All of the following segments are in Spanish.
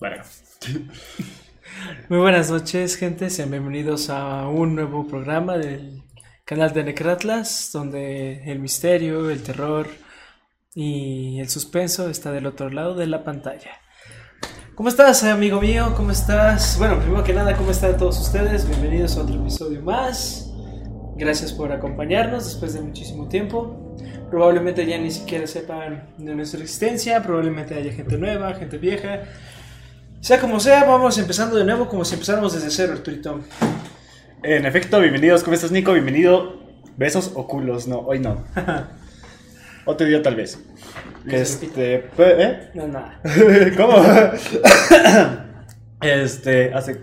Bueno. Muy buenas noches, gente. Sean bienvenidos a un nuevo programa del canal de Necratlas, donde el misterio, el terror y el suspenso está del otro lado de la pantalla. ¿Cómo estás, amigo mío? ¿Cómo estás? Bueno, primero que nada, ¿cómo están todos ustedes? Bienvenidos a otro episodio más. Gracias por acompañarnos después de muchísimo tiempo. Probablemente ya ni siquiera sepan de nuestra existencia, probablemente haya gente nueva, gente vieja. Sea como sea, vamos empezando de nuevo como si empezáramos desde cero, Arturito. En efecto, bienvenidos. ¿Cómo estás, Nico? Bienvenido. Besos o culos. No, hoy no. Otro día tal vez. Este. ¿Eh? No, nada. ¿Cómo? este. Hace.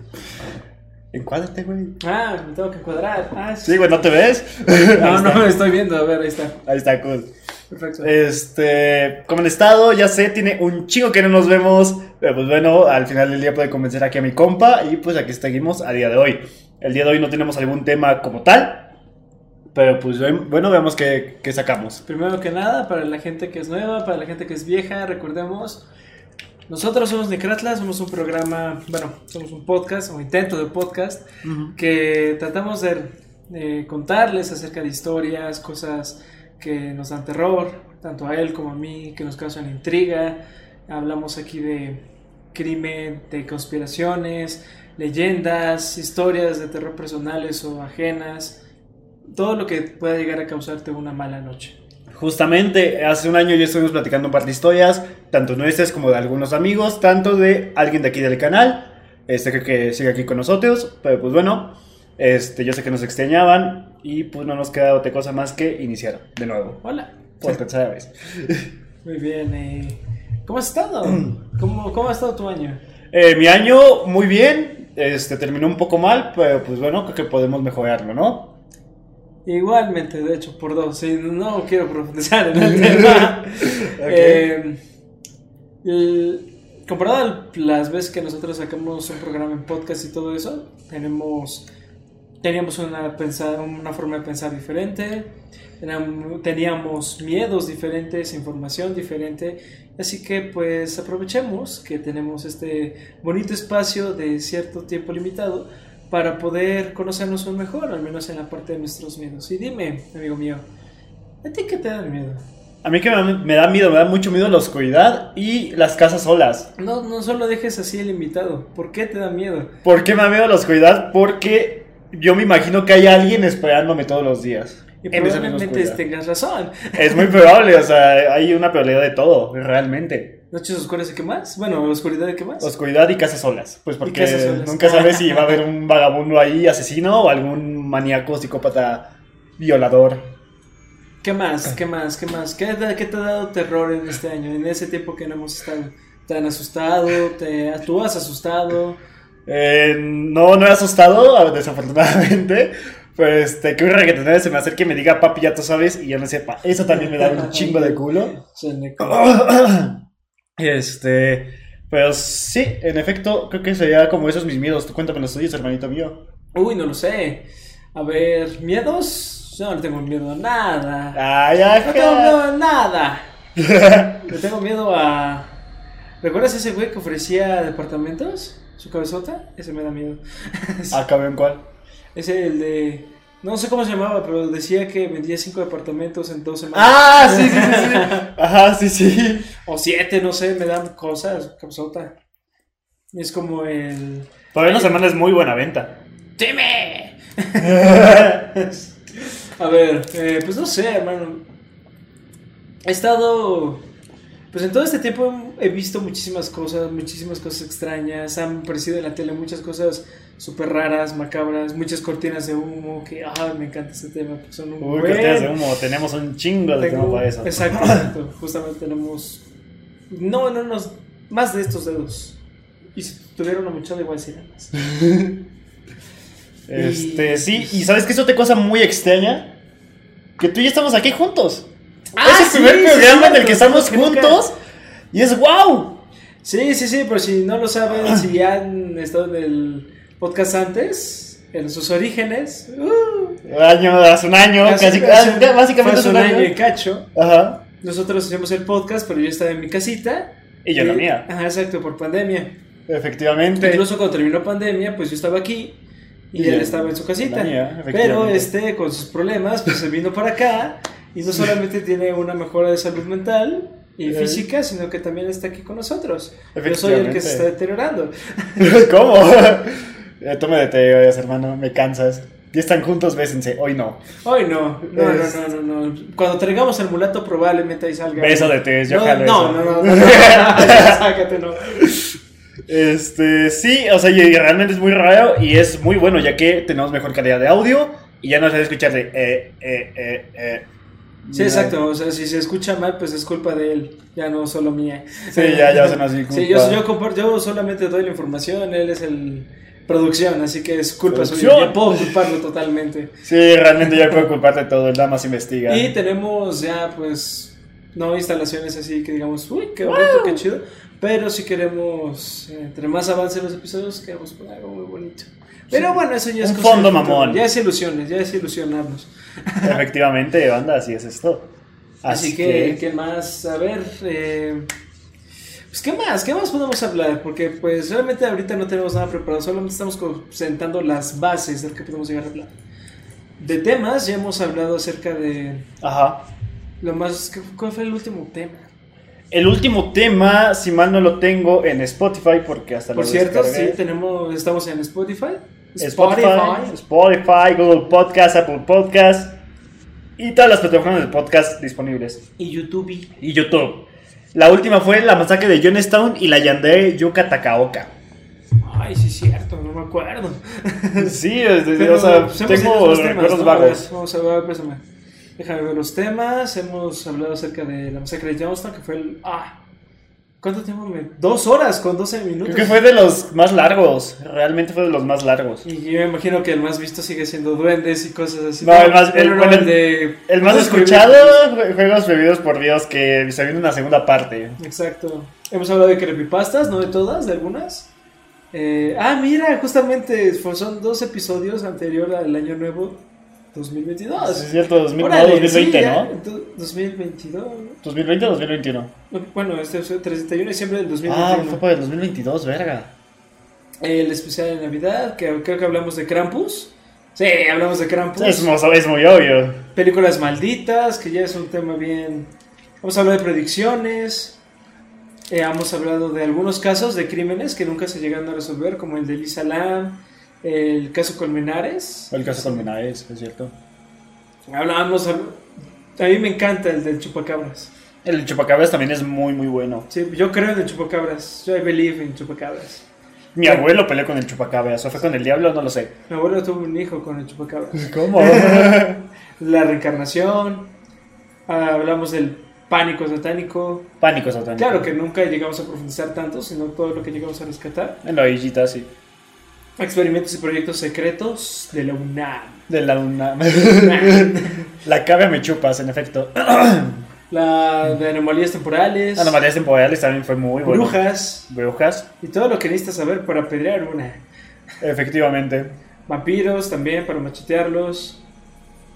Encuádrate, güey. Ah, me tengo que cuadrar. Ah, sí. Sí, güey, ¿no te ves? No, no me estoy viendo. A ver, ahí está. Ahí está, cool. Perfecto. Este, como el estado, ya sé, tiene un chingo que no nos vemos, pero pues bueno, al final del día puede convencer aquí a mi compa y pues aquí seguimos a día de hoy. El día de hoy no tenemos algún tema como tal, pero pues bueno, veamos qué, qué sacamos. Primero que nada, para la gente que es nueva, para la gente que es vieja, recordemos, nosotros somos Necratlas, somos un programa, bueno, somos un podcast, o intento de podcast, que tratamos de eh, contarles acerca de historias, cosas que nos dan terror, tanto a él como a mí, que nos causan intriga. Hablamos aquí de crimen, de conspiraciones, leyendas, historias de terror personales o ajenas, todo lo que pueda llegar a causarte una mala noche. Justamente hace un año ya estuvimos platicando un par de historias, tanto nuestras como de algunos amigos, tanto de alguien de aquí del canal, este que sigue aquí con nosotros, pero pues bueno, este yo sé que nos extrañaban y pues no nos queda otra cosa más que iniciar de nuevo, Hola. por tercera vez. Muy bien. eh, ¿Cómo has estado? ¿Cómo, ¿Cómo ha estado tu año? Eh, mi año muy bien, este terminó un poco mal, pero pues bueno, creo que podemos mejorarlo, ¿no? Igualmente, de hecho, por dos. sí, no quiero profundizar en el tema. Eh, el- comparado a las veces que nosotros sacamos un programa en podcast y todo eso, tenemos teníamos una, pensar, una forma de pensar diferente, teníamos, miedos diferentes, información diferente, así que pues aprovechemos que tenemos este bonito espacio de cierto tiempo limitado para poder conocernos un mejor, al menos en la parte de nuestros miedos. Y dime, amigo mío, ¿a ti qué te da miedo? A mí que me, me da miedo, me da mucho miedo la oscuridad y las casas solas. No, no solo dejes así el invitado, ¿por qué te da miedo? ¿Por qué me da miedo la oscuridad? Porque yo me imagino que hay alguien esperándome todos los días. Y probablemente tengas razón. Es muy probable, o sea, hay una probabilidad de todo, realmente. ¿Noches oscuras y qué más? Bueno, oscuridad y qué más. Oscuridad y casas solas. Pues porque solas. nunca sabes si va a haber un vagabundo ahí asesino o algún maníaco, psicópata, violador. ¿Qué más? ¿Qué más? ¿Qué más? ¿Qué, te- qué te ha dado terror en este año? En ese tiempo que no hemos estado. ¿Te han asustado? ¿Te, ¿Tú has asustado? Eh, no, no he asustado, desafortunadamente. Pues este, que un reggaetonero se me acerque y me diga, papi, ya tú sabes, y yo no sepa. Eso también me da un chingo de culo. Este, pero sí, en efecto, creo que sería como esos mis miedos. Tú cuéntame los tuyos, hermanito mío. Uy, no lo sé. A ver, ¿miedos? Yo no tengo miedo a nada. Ay, No tengo miedo a nada. Le tengo miedo a. ¿Recuerdas ese güey que ofrecía departamentos? ¿Su cabezota? Ese me da miedo. Ah, cabrón, ¿cuál? Ese, el de. No sé cómo se llamaba, pero decía que vendía cinco departamentos en dos semanas. Ah, sí, sí, sí, sí. Ajá, sí, sí. O siete, no sé, me dan cosas, cabezota. Es como el. Todavía una semana es muy buena venta. ¡Dime! A ver, eh, pues no sé, hermano. He estado. Pues en todo este tiempo he visto muchísimas cosas, muchísimas cosas extrañas. Han aparecido en la tele muchas cosas súper raras, macabras, muchas cortinas de humo. Que, ah, me encanta este tema. son un Uy, cortinas de humo, tenemos un chingo de tengo- tema para eso. Exacto, exacto. Justamente tenemos. No, no, no. Más de estos dedos. Y si tuviera una muchacha, igual serían más. Este, Y- sí, y ¿sabes qué es otra cosa muy extraña? Que tú y yo estamos aquí juntos. Ah, es el sí, primer sí, programa en el que estamos que juntos y es wow. Sí, sí, sí, pero si no lo saben, si ya han estado en el podcast antes, en sus orígenes, uh, Año, hace un año, casi, hace- ah, básicamente fue hace un año. y cacho. Ajá. Nosotros hacíamos el podcast, pero yo estaba en mi casita. Y yo en la mía. Ajá, exacto, por pandemia. Efectivamente. Incluso cuando terminó pandemia, pues yo estaba aquí y Y él estaba en su casita. mía, Pero este, con sus problemas, pues se vino para acá y no solamente tiene una mejora de salud mental y física, sino que también está aquí con nosotros. Yo soy el que se está deteriorando. ¿Cómo? Eh, Tú me deterioras, hermano, me cansas. Y están juntos, bésense. Hoy no. Hoy no, no, Es- no, no, no, no. Cuando traigamos el mulato, probablemente ahí salga. Beso de tres, yo no, jalo no, no, no, no, no, sácate, no. Este, sí, o sea, y y realmente es muy raro y es muy bueno, ya que tenemos mejor calidad de audio y ya no se escuchar de eh, eh, eh, eh. Sí, exacto. O sea, si se escucha mal, pues es culpa de él, ya no solo mía. Sí, ya, ya son así. Sí, yo, yo, yo solamente doy la información, él es el producción, así que es culpa suya. Yo puedo culparlo totalmente. Sí, realmente ya puedo culparte todo, él nada más investiga. Y tenemos ya, pues, no instalaciones así que digamos, uy, qué bonito, qué chido. Pero si queremos, entre más avance los episodios, queremos poner algo muy bonito. Pero bueno, eso ya es Un fondo del mamón. Ya es ilusiones, ya es ilusionarnos. Efectivamente, banda, así es esto. Así, que, ¿qué más? A ver, eh, pues, ¿qué más? ¿Qué más podemos hablar? Porque, pues, realmente ahorita no tenemos nada preparado, solamente estamos sentando las bases de lo que podemos llegar a hablar. De temas, ya hemos hablado acerca de Ajá. lo más... ¿qué- ¿Cuál fue el último tema? El último tema, si mal no lo tengo en Spotify, porque hasta Por lo cierto, descargué. sí, tenemos, estamos en Spotify. Spotify, Spotify, Google Podcast, Apple Podcast y todas las plataformas de podcast disponibles. y YouTube. Y YouTube. La última fue la masacre de Jonestown y la Yandere Yuka Takaoka. Ay, sí, es cierto, no me acuerdo. Sí, Pero, o sea, pues, tengo los recuerdos vagos. Vamos a ver, préstame. Déjame ver los temas. Hemos hablado acerca de la masacre de Johnston, que fue el. ¡Ah! ¿Cuánto tiempo me.? Dos horas con 12 minutos. Creo que fue de los más largos. Realmente fue de los más largos. Y yo me imagino que el más visto sigue siendo duendes y cosas así. No, el más- el- no, bueno, el de. El más escuchado, prohibidos. Juegos Prohibidos por Dios, que se viene una segunda parte. Exacto. Hemos hablado de creepypastas, no de todas, de algunas. Eh, ah, mira, justamente son dos episodios anterior al año nuevo 2022. Sí, es cierto, 2000, no, Órale, 2020, sí, ¿no? ento- 2022. ¿no? 2020 o 2021. Bueno, este es el 31 de diciembre del Ah, 2021. fue para el 2022, verga. El especial de Navidad, que creo que hablamos de Krampus. Sí, hablamos de Krampus. Es, es muy obvio. Películas malditas, que ya es un tema bien... Hemos hablado de predicciones. Eh, hemos hablado de algunos casos de crímenes que nunca se llegaron a resolver, como el de Lisa Lam, el caso Colmenares. El caso Colmenares, es cierto. Hablábamos... A mí me encanta el del chupacabras. El Chupacabras también es muy, muy bueno. Sí, yo creo en el chupacabras. Yo I believe in chupacabras. Mi abuelo peleó con el Chupacabras. ¿O fue con el diablo? No lo sé. Mi abuelo tuvo un hijo con el chupacabras. ¿Cómo? La reencarnación. hablamos del pánico satánico. Pánico satánico. Claro que nunca llegamos a profundizar tanto, sino todo lo que llegamos a rescatar. En la orillita, sí. Experimentos y proyectos secretos de la UNAM. De la una. la cabra me chupas, en efecto. la de anomalías temporales. Anomalías temporales también fue muy bueno. Brujas. Brujas, Y todo lo que necesitas saber para apedrear una. efectivamente. Vampiros también para machetearlos.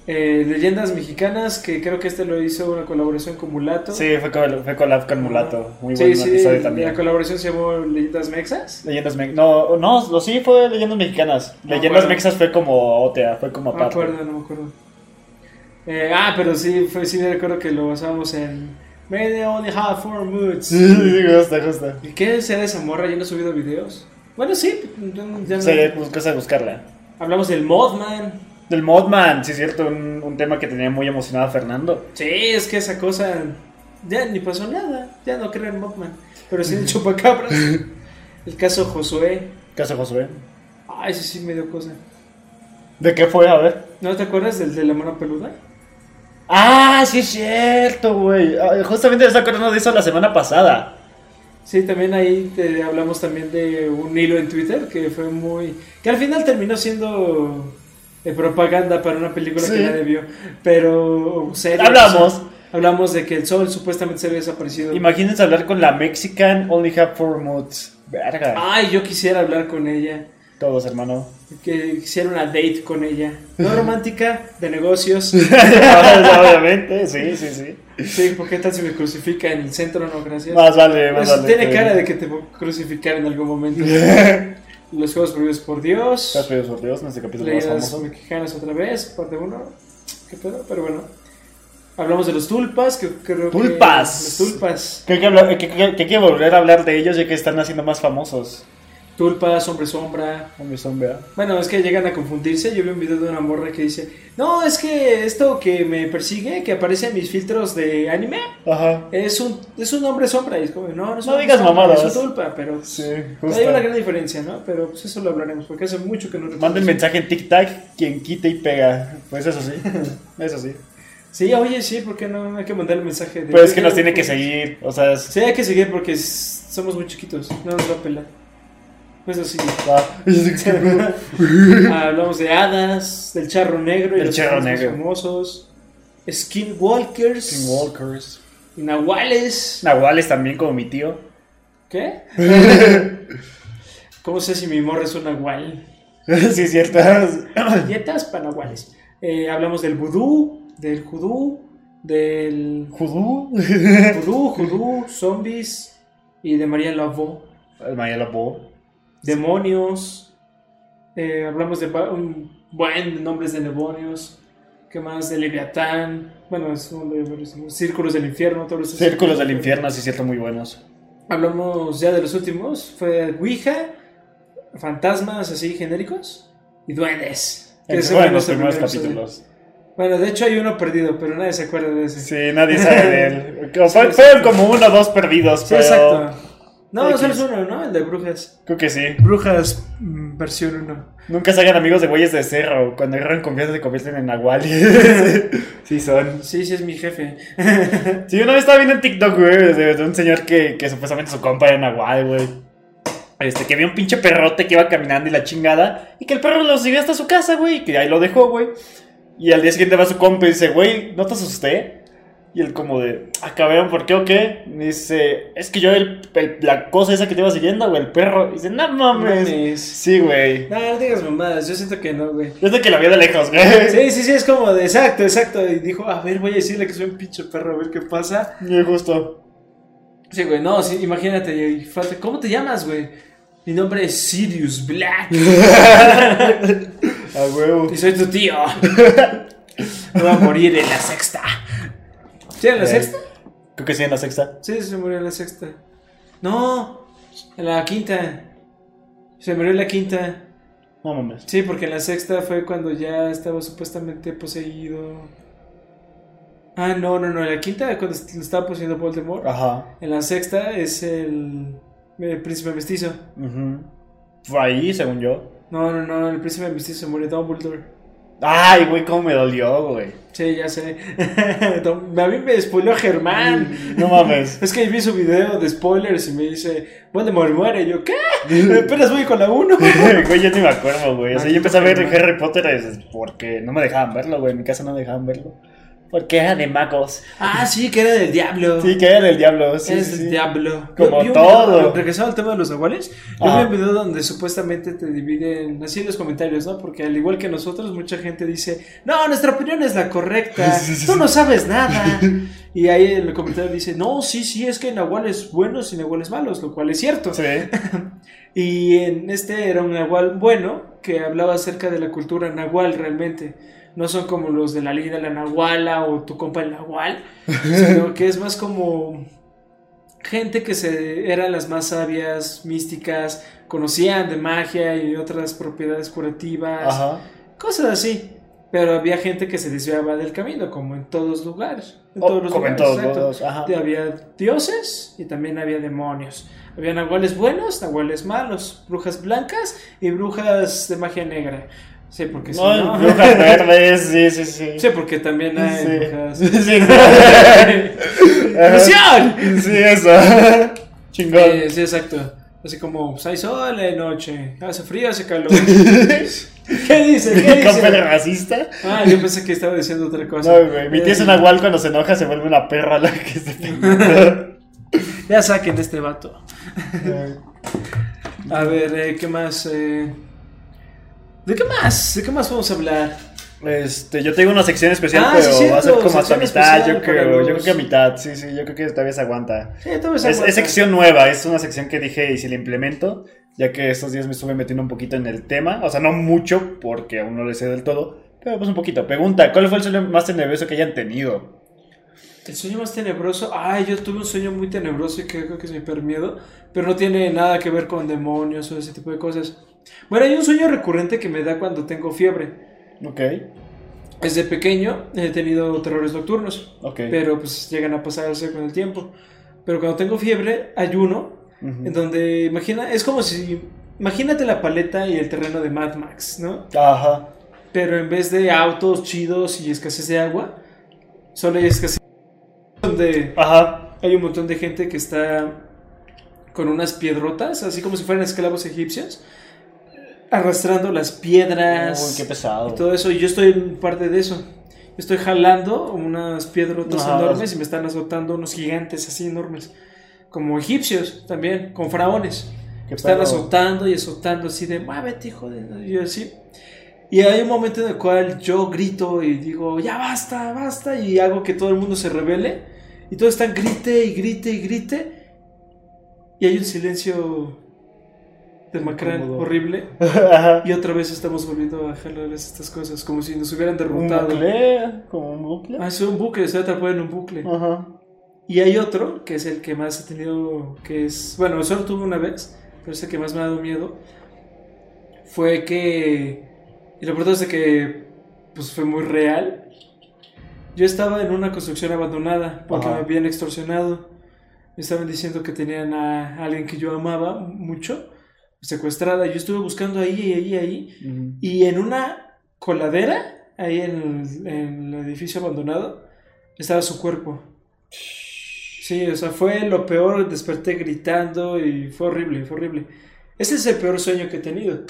Eh, leyendas mexicanas, que creo que este lo hizo una colaboración con Mulato. Sí, fue con, fue collab con Mulato. Muy sí, buen sí, episodio la también. colaboración se llamó Leyendas Mexas. Leyendas me No, no, lo sí fue Leyendas Mexicanas. No Leyendas acuerdo. Mexas fue como OTA, fue como No me aparte. acuerdo, no me acuerdo. Eh, ah, pero sí, fue, sí me recuerdo que lo basábamos en May they only have four moods. Sí, sí, justo, justo. ¿Y qué será esa morra? ¿Ya no ha subido videos? Bueno, sí. ya no- Sí, pues cosa de buscarla. Hablamos del Modman. Del Modman, sí es cierto, un, un tema que tenía muy emocionado a Fernando. Sí, es que esa cosa. Ya ni pasó nada. Ya no creo en Modman. Pero sí en Chupacabras. El caso Josué. Caso Josué. Ay, sí, sí me dio cosa. ¿De qué fue? A ver. ¿No te acuerdas del de la mano peluda? Ah, sí es cierto, güey. Ah, Justamente me acordando de eso la semana pasada. Sí, también ahí te hablamos también de un hilo en Twitter que fue muy... que al final terminó siendo eh, propaganda para una película Sí. que nadie vio. Pero... serio, Hablamos. o sea, hablamos de que el sol supuestamente se había desaparecido. Imagínense hablar con la Mexican Only Have Four Moods. Verga. Ay, yo quisiera hablar con ella. Todos, hermano. Que quisiera una date con ella. No romántica, de negocios. Obviamente, sí, sí, sí. Sí, ¿por qué tal si me crucifica en el centro? No, gracias. Más vale, más Eso vale. tiene cara de que te voy a crucificar en algún momento. Los juegos prohibidos por Dios. Estás pedido por Dios en este capítulo más famoso. mexicanas otra vez, parte 1. ¿Qué pedo? Pero bueno. Hablamos de los tulpas, que creo que... Tulpas. Los tulpas. Que hay que, hablar- que- que hay que volver a hablar de ellos ya que están haciendo más famosos. Tulpas, hombre sombra. Hombre, son, vea. Bueno, es que llegan a confundirse. Yo vi un video de una morra que dice: No, es que esto que me persigue, que aparece en mis filtros de anime, Ajá. es un, es un hombre sombra. Y es como, no, no es No digas sombra, mamadas. Es un tulpa, pero. Sí, Hay justo. una gran diferencia, ¿no? Pero pues eso lo hablaremos, porque hace mucho que no. Manden mensaje en TikTok, quien quita y pega. Pues eso sí. Eso sí. Sí, oye, sí, ¿por qué no? Hay que mandar el mensaje. De Pero es que nos tiene que seguir. O sea, es- Sí, hay que seguir porque somos muy chiquitos. No nos va a pelar. Pues así. Ah. Hablamos de hadas, del charro negro y Del los charro negro. famosos. Skinwalkers. Skinwalkers. y Nahuales. Nahuales también, como mi tío. ¿Qué? ¿Cómo sé si mi morra es un nahual? sí, es cierto. Dietas para nahuales. Eh, hablamos del vudú, del judú, del Judú. vudú, judú, zombies y de María Lavó. El Maya Lobo. Demonios. Eh, hablamos de un buen nombres de demonios. ¿Qué más? De Leviatán. Bueno, es uno de varios. Círculos del infierno. Todos esos Círculos del infierno, sí, es cierto, muy buenos. Hablamos ya de los últimos. Fue Ouija, fantasmas así genéricos y duendes. Que fueron fue los primeros capítulos. Bueno, de hecho hay uno perdido, pero nadie se acuerda de ese. Sí, nadie sabe de él. Fueron como uno o dos perdidos, pero. exacto. No, X. solo es uno, ¿no? El de brujas. Creo que sí. Brujas mm, versión 1. Nunca se hagan amigos de güeyes de cerro. Cuando agarran confianza se convierten en nahuales. sí, son. Sí, sí es mi jefe. Sí, una vez estaba viendo en TikTok, güey, de, de un señor que, que supuestamente su compa era nahual, güey. Este, que vio un pinche perrote que iba caminando y la chingada. Y que el perro lo siguió hasta su casa, güey. Y que ahí lo dejó, güey. Y al día siguiente va su compa y dice, güey, ¿no te asusté? Y él como de, ah, cabrón, ¿por qué o qué? Y dice, es que yo el, el- la cosa esa que te iba siguiendo, güey, el perro. Y dice, no mames. Mames. Sí, güey. No, no digas mamadas, yo siento que no, güey. Desde que la vi de lejos, güey. Sí, sí, sí, es como de exacto, exacto. Y dijo, a ver, voy a decirle que soy un pinche perro, a ver qué pasa. Muy justo. Sí, güey, no, sí, imagínate, y falta- ¿cómo te llamas, güey? Mi nombre es Sirius Black A huevo. y soy tu tío. Me voy a morir en la sexta. ¿Sí, en la Eh. sexta? Creo que sí, en la sexta. Sí, se murió en la sexta. No, en la quinta. Se murió en la quinta. No mames. Sí, porque en la sexta fue cuando ya estaba supuestamente poseído. Ah, no, no, no. En la quinta, cuando estaba poseyendo Voldemort. Ajá. En la sexta es el, el príncipe mestizo. Ujú. Fue ahí, según yo. No, no, no. El príncipe mestizo se murió Dumbledore. Ay, güey, cómo me dolió, güey. Sí, ya sé. a mí me spoiló Germán. No mames. Es que vi su video de spoilers y me dice, Voldemort muere. Y yo, ¿qué? Apenas voy con la 1. güey, yo ni me acuerdo, güey. O sea, yo empecé a ver Harry Potter porque no me dejaban verlo, güey. En mi casa no me dejaban verlo. Porque era de magos. ah, sí, que era del diablo. Sí, que era del diablo. Sí, es sí, diablo. Como Yo todo. regresando al tema de los nahuales, yo Ajá. vi un video donde supuestamente te dividen así en los comentarios, ¿no? Porque al igual que nosotros, mucha gente dice, no, nuestra opinión es la correcta, tú no sabes nada. y ahí en el comentario dice, no, sí, sí, es que hay nahuales buenos y nahuales malos, lo cual es cierto. Sí. Y en este era un nahual bueno que hablaba acerca de la cultura nahual realmente. No son como los de la ley de la nahuala o tu compa el nahual, sino que es más como gente que se eran las más sabias, místicas, conocían de magia y otras propiedades curativas, Ajá. cosas así. Pero había gente que se desviaba del camino, como en todos lugares. En O- todos los como en lugares, todos ajá. Había dioses y también había demonios. Había nahuales buenos, nahuales malos, brujas blancas y brujas de magia negra. Sí, porque si No, no- brujas verdes, sí, sí, sí. Sí, porque también hay Sí. brujas. Sí. ¡Misión! Sí, eso. Chingón. Eh, sí, exacto. Así como, pues, hay sol, hay noche, hace frío, hace calor. ¿Qué dice? ¿Qué ¿Compa de dice? racista? Ah, yo pensé que estaba diciendo otra cosa. No, güey. Mi tía es Eh, una igual cuando se enoja se vuelve una perra la que se. Ya saquen de este vato. A ver, eh, ¿qué más? Eh, ¿De qué más? ¿De qué más vamos a hablar? Este, yo tengo una sección especial, Ah, pero sí, va a ser como hasta mitad, yo creo, yo creo que a mitad, sí, sí, yo creo que esta vez aguanta. Sí, todo Es, es sección nueva, es una sección que dije y si la implemento, ya que estos días me estuve metiendo un poquito en el tema, o sea, no mucho, porque aún no lo sé del todo, pero pues un poquito. Pregunta, ¿cuál fue el sueño más tenebroso que hayan tenido? El sueño más tenebroso. Ay, yo tuve un sueño muy tenebroso y que creo que es mi peor miedo. Pero no tiene nada que ver con demonios o ese tipo de cosas. Bueno, hay un sueño recurrente que me da cuando tengo fiebre. Ok, Desde pequeño he tenido terrores nocturnos. ok. Pero pues llegan a pasarse con el tiempo. Pero cuando tengo fiebre, hay uno Ujú. en donde imagina, es como si. Imagínate la paleta y el terreno de Mad Max, ¿no? Ajá. Pero en vez de autos chidos y escasez de agua, solo hay escasez donde Ajá. hay un montón de gente que está con unas piedrotas, así como si fueran esclavos egipcios, arrastrando las piedras Uy, qué pesado. y todo eso. Y yo estoy en parte de eso. Estoy jalando unas piedrotas Ajá. enormes y me están azotando unos gigantes así enormes, como egipcios también, con faraones. Qué Están azotando y azotando así de, muévete, hijo de... Y yo así. Y hay un momento en el cual yo grito y digo, ya basta, basta, y hago que todo el mundo se revele. Y todos están grite y grite y grite. Y hay un silencio demacral, Incómodo. horrible. Y otra vez estamos volviendo a jalarles estas cosas, como si nos hubieran Un derrotado. bucle, como un bucle. Ah, es un bucle, estoy atrapado en un bucle. Ajá. Y hay otro, que es el que más he tenido, que es, bueno, solo tuve una vez, pero es el que más me ha dado miedo. Fue que, y lo peor es que, pues fue muy real. Yo estaba en una construcción abandonada porque Ajá. me habían extorsionado. Me estaban diciendo que tenían a alguien que yo amaba mucho, secuestrada. Yo estuve buscando ahí, ahí, ahí. Ujú. Y en una coladera, ahí en el, en el edificio abandonado, estaba su cuerpo. Sí, o sea, fue lo peor, desperté gritando y fue horrible, fue horrible. Ese es el peor sueño que he tenido.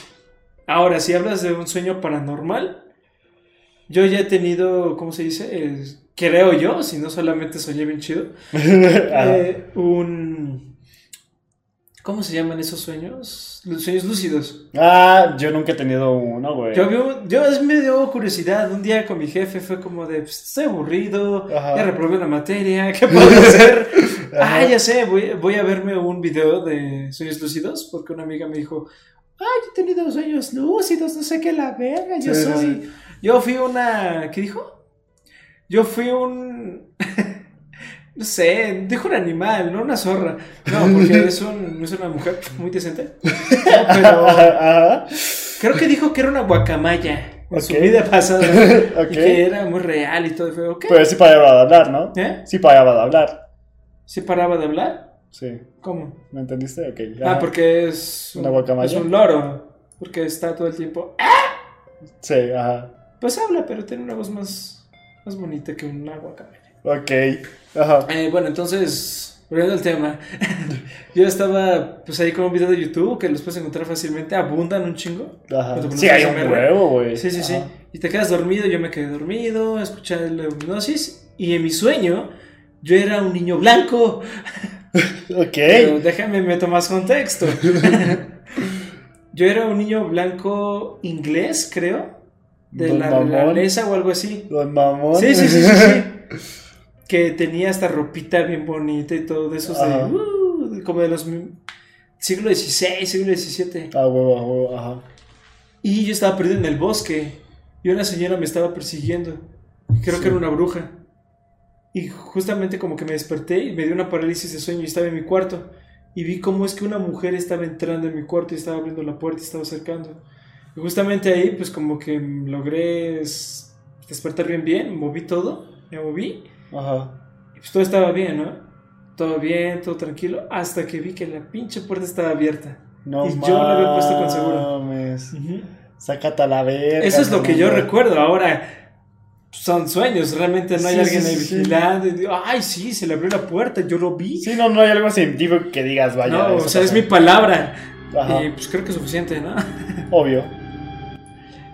Ahora, si hablas de un sueño paranormal, yo ya he tenido, ¿cómo se dice? Eh, creo yo, si no solamente soñé bien chido, eh, un... ¿Cómo se llaman esos sueños? Los sueños lúcidos. Ah, yo nunca he tenido uno, güey. Yo, vi un- yo es- me dio curiosidad. Un día con mi jefe fue como de, pues, estoy aburrido, Ajá. ya reprobé la materia, ¿qué puedo hacer? Ajá. ah, ya sé, voy, voy a verme un video de sueños lúcidos porque una amiga me dijo, ay, yo he tenido sueños lúcidos, no sé qué la verga, yo Sí, sí, soy... sí. Yo fui una... ¿Qué dijo? Yo fui un... No sé, dijo un animal, no una zorra. No, porque es, un, es una mujer muy decente. No, pero. Creo que dijo que era una guacamaya en su vida pasada. Y que era muy real y todo. Y fue, ok. Pero sí paraba de hablar, ¿no? ¿Eh? Sí paraba de hablar. ¿Sí paraba de hablar? Sí. ¿Cómo? ¿Me entendiste? Ok. Ah, Ajá. porque es. ¿Una guacamaya? Es un loro. Porque está todo el tiempo. Sí, ajá. Pues habla, pero tiene una voz más, más bonita que una guacamaya. Ok. Ajá. Eh, bueno, entonces, volviendo al tema. Yo estaba pues ahí con un video de YouTube que los puedes encontrar fácilmente. Abundan un chingo. Ajá. Sí, hay un huevo, güey. Sí, sí, sí. Y te quedas dormido, yo me quedé dormido, escuché la hipnosis y en mi sueño yo era un niño blanco. Ok. Pero déjame meto más contexto. yo era un niño blanco inglés, creo, de Don la realeza o algo así. Don Mamón. Sí, sí, sí, sí, sí. Que tenía esta ropita bien bonita y todo de esos de, uh, como de los siglo XVI, siglo XVII. Ah, huevo, a huevo, ajá. Y yo estaba perdido en el bosque. Y una señora me estaba persiguiendo. Creo Sí. que era una bruja. Y justamente como que me desperté y me dio una parálisis de sueño y estaba en mi cuarto. Y vi cómo es que una mujer estaba entrando en mi cuarto y estaba abriendo la puerta y estaba acercando. Y justamente ahí pues como que logré despertar bien bien, moví todo, me moví. Ajá. Y pues todo estaba bien, ¿no? Todo bien, todo tranquilo. Hasta que vi que la pinche puerta estaba abierta. No Y yo la había puesto con seguro. mames. Ujú. Sácate a la verga. Eso es lo que yo recuerdo. Ahora, son sueños. Realmente no hay Sí, alguien ahí sí, vigilando. Ay, sí, se le abrió la puerta. Yo lo vi. Sí, no, no hay algo científico que digas, vaya. no, o sea, es mi palabra. Ajá. Y pues creo que es suficiente, ¿no? Obvio.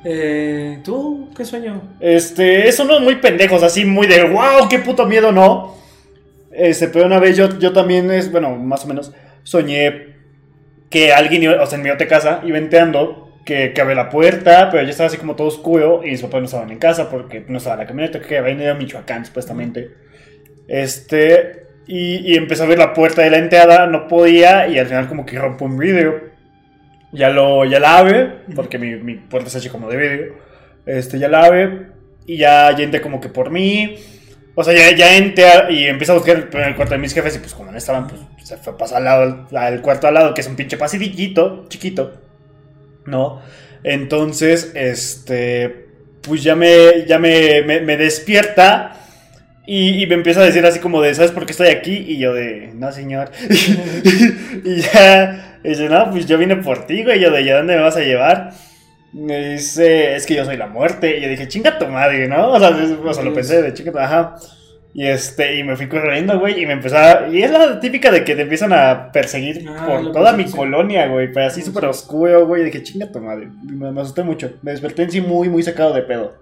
Eh, ¿Tú qué sueño? Este, es uno muy pendejos, así muy de wow, qué puto miedo, ¿no? Este, pero una vez yo, yo también, es, bueno, más o menos, soñé que alguien, o sea, en mi otra casa, iba entrando que, que abre la puerta, pero ya estaba así como todo oscuro y mis papás no estaban en casa porque no estaba la camioneta, que habían ido a Michoacán supuestamente. Este, y, y empezó a ver la puerta de la entrada, no podía y al final como que rompo un vidrio. Ya, lo, ya la abre, porque mi, mi puerta está hecha como de vidrio. Este, ya la abre y ya, entré como que por mí. O sea, ya, ya y empecé a buscar el, el cuarto de mis jefes y pues como no estaban, pues se fue a pasar al lado, al cuarto al lado, que es un pinche pasillito, chiquito. ¿No? Entonces, este, pues ya me, ya me, me, me despierta y, y me empieza a decir así como de, ¿sabes por qué estoy aquí? Y yo de, no señor. y ya, y dice, no, pues yo vine por ti, güey, yo de, ¿y a dónde me vas a llevar? Me dice, es que yo soy la muerte. Y yo dije, chinga tu madre, ¿no? O sea, o sea, lo pensé de chinga ajá. Y este, y me fui corriendo, güey, y me empezaba. Y es la típica de que te empiezan a perseguir Ah, por toda mi colonia, güey, pero así Sí. súper oscuro, güey. y Dije, chinga tu madre. Me, me asusté mucho. Me desperté en sí muy, muy sacado de pedo.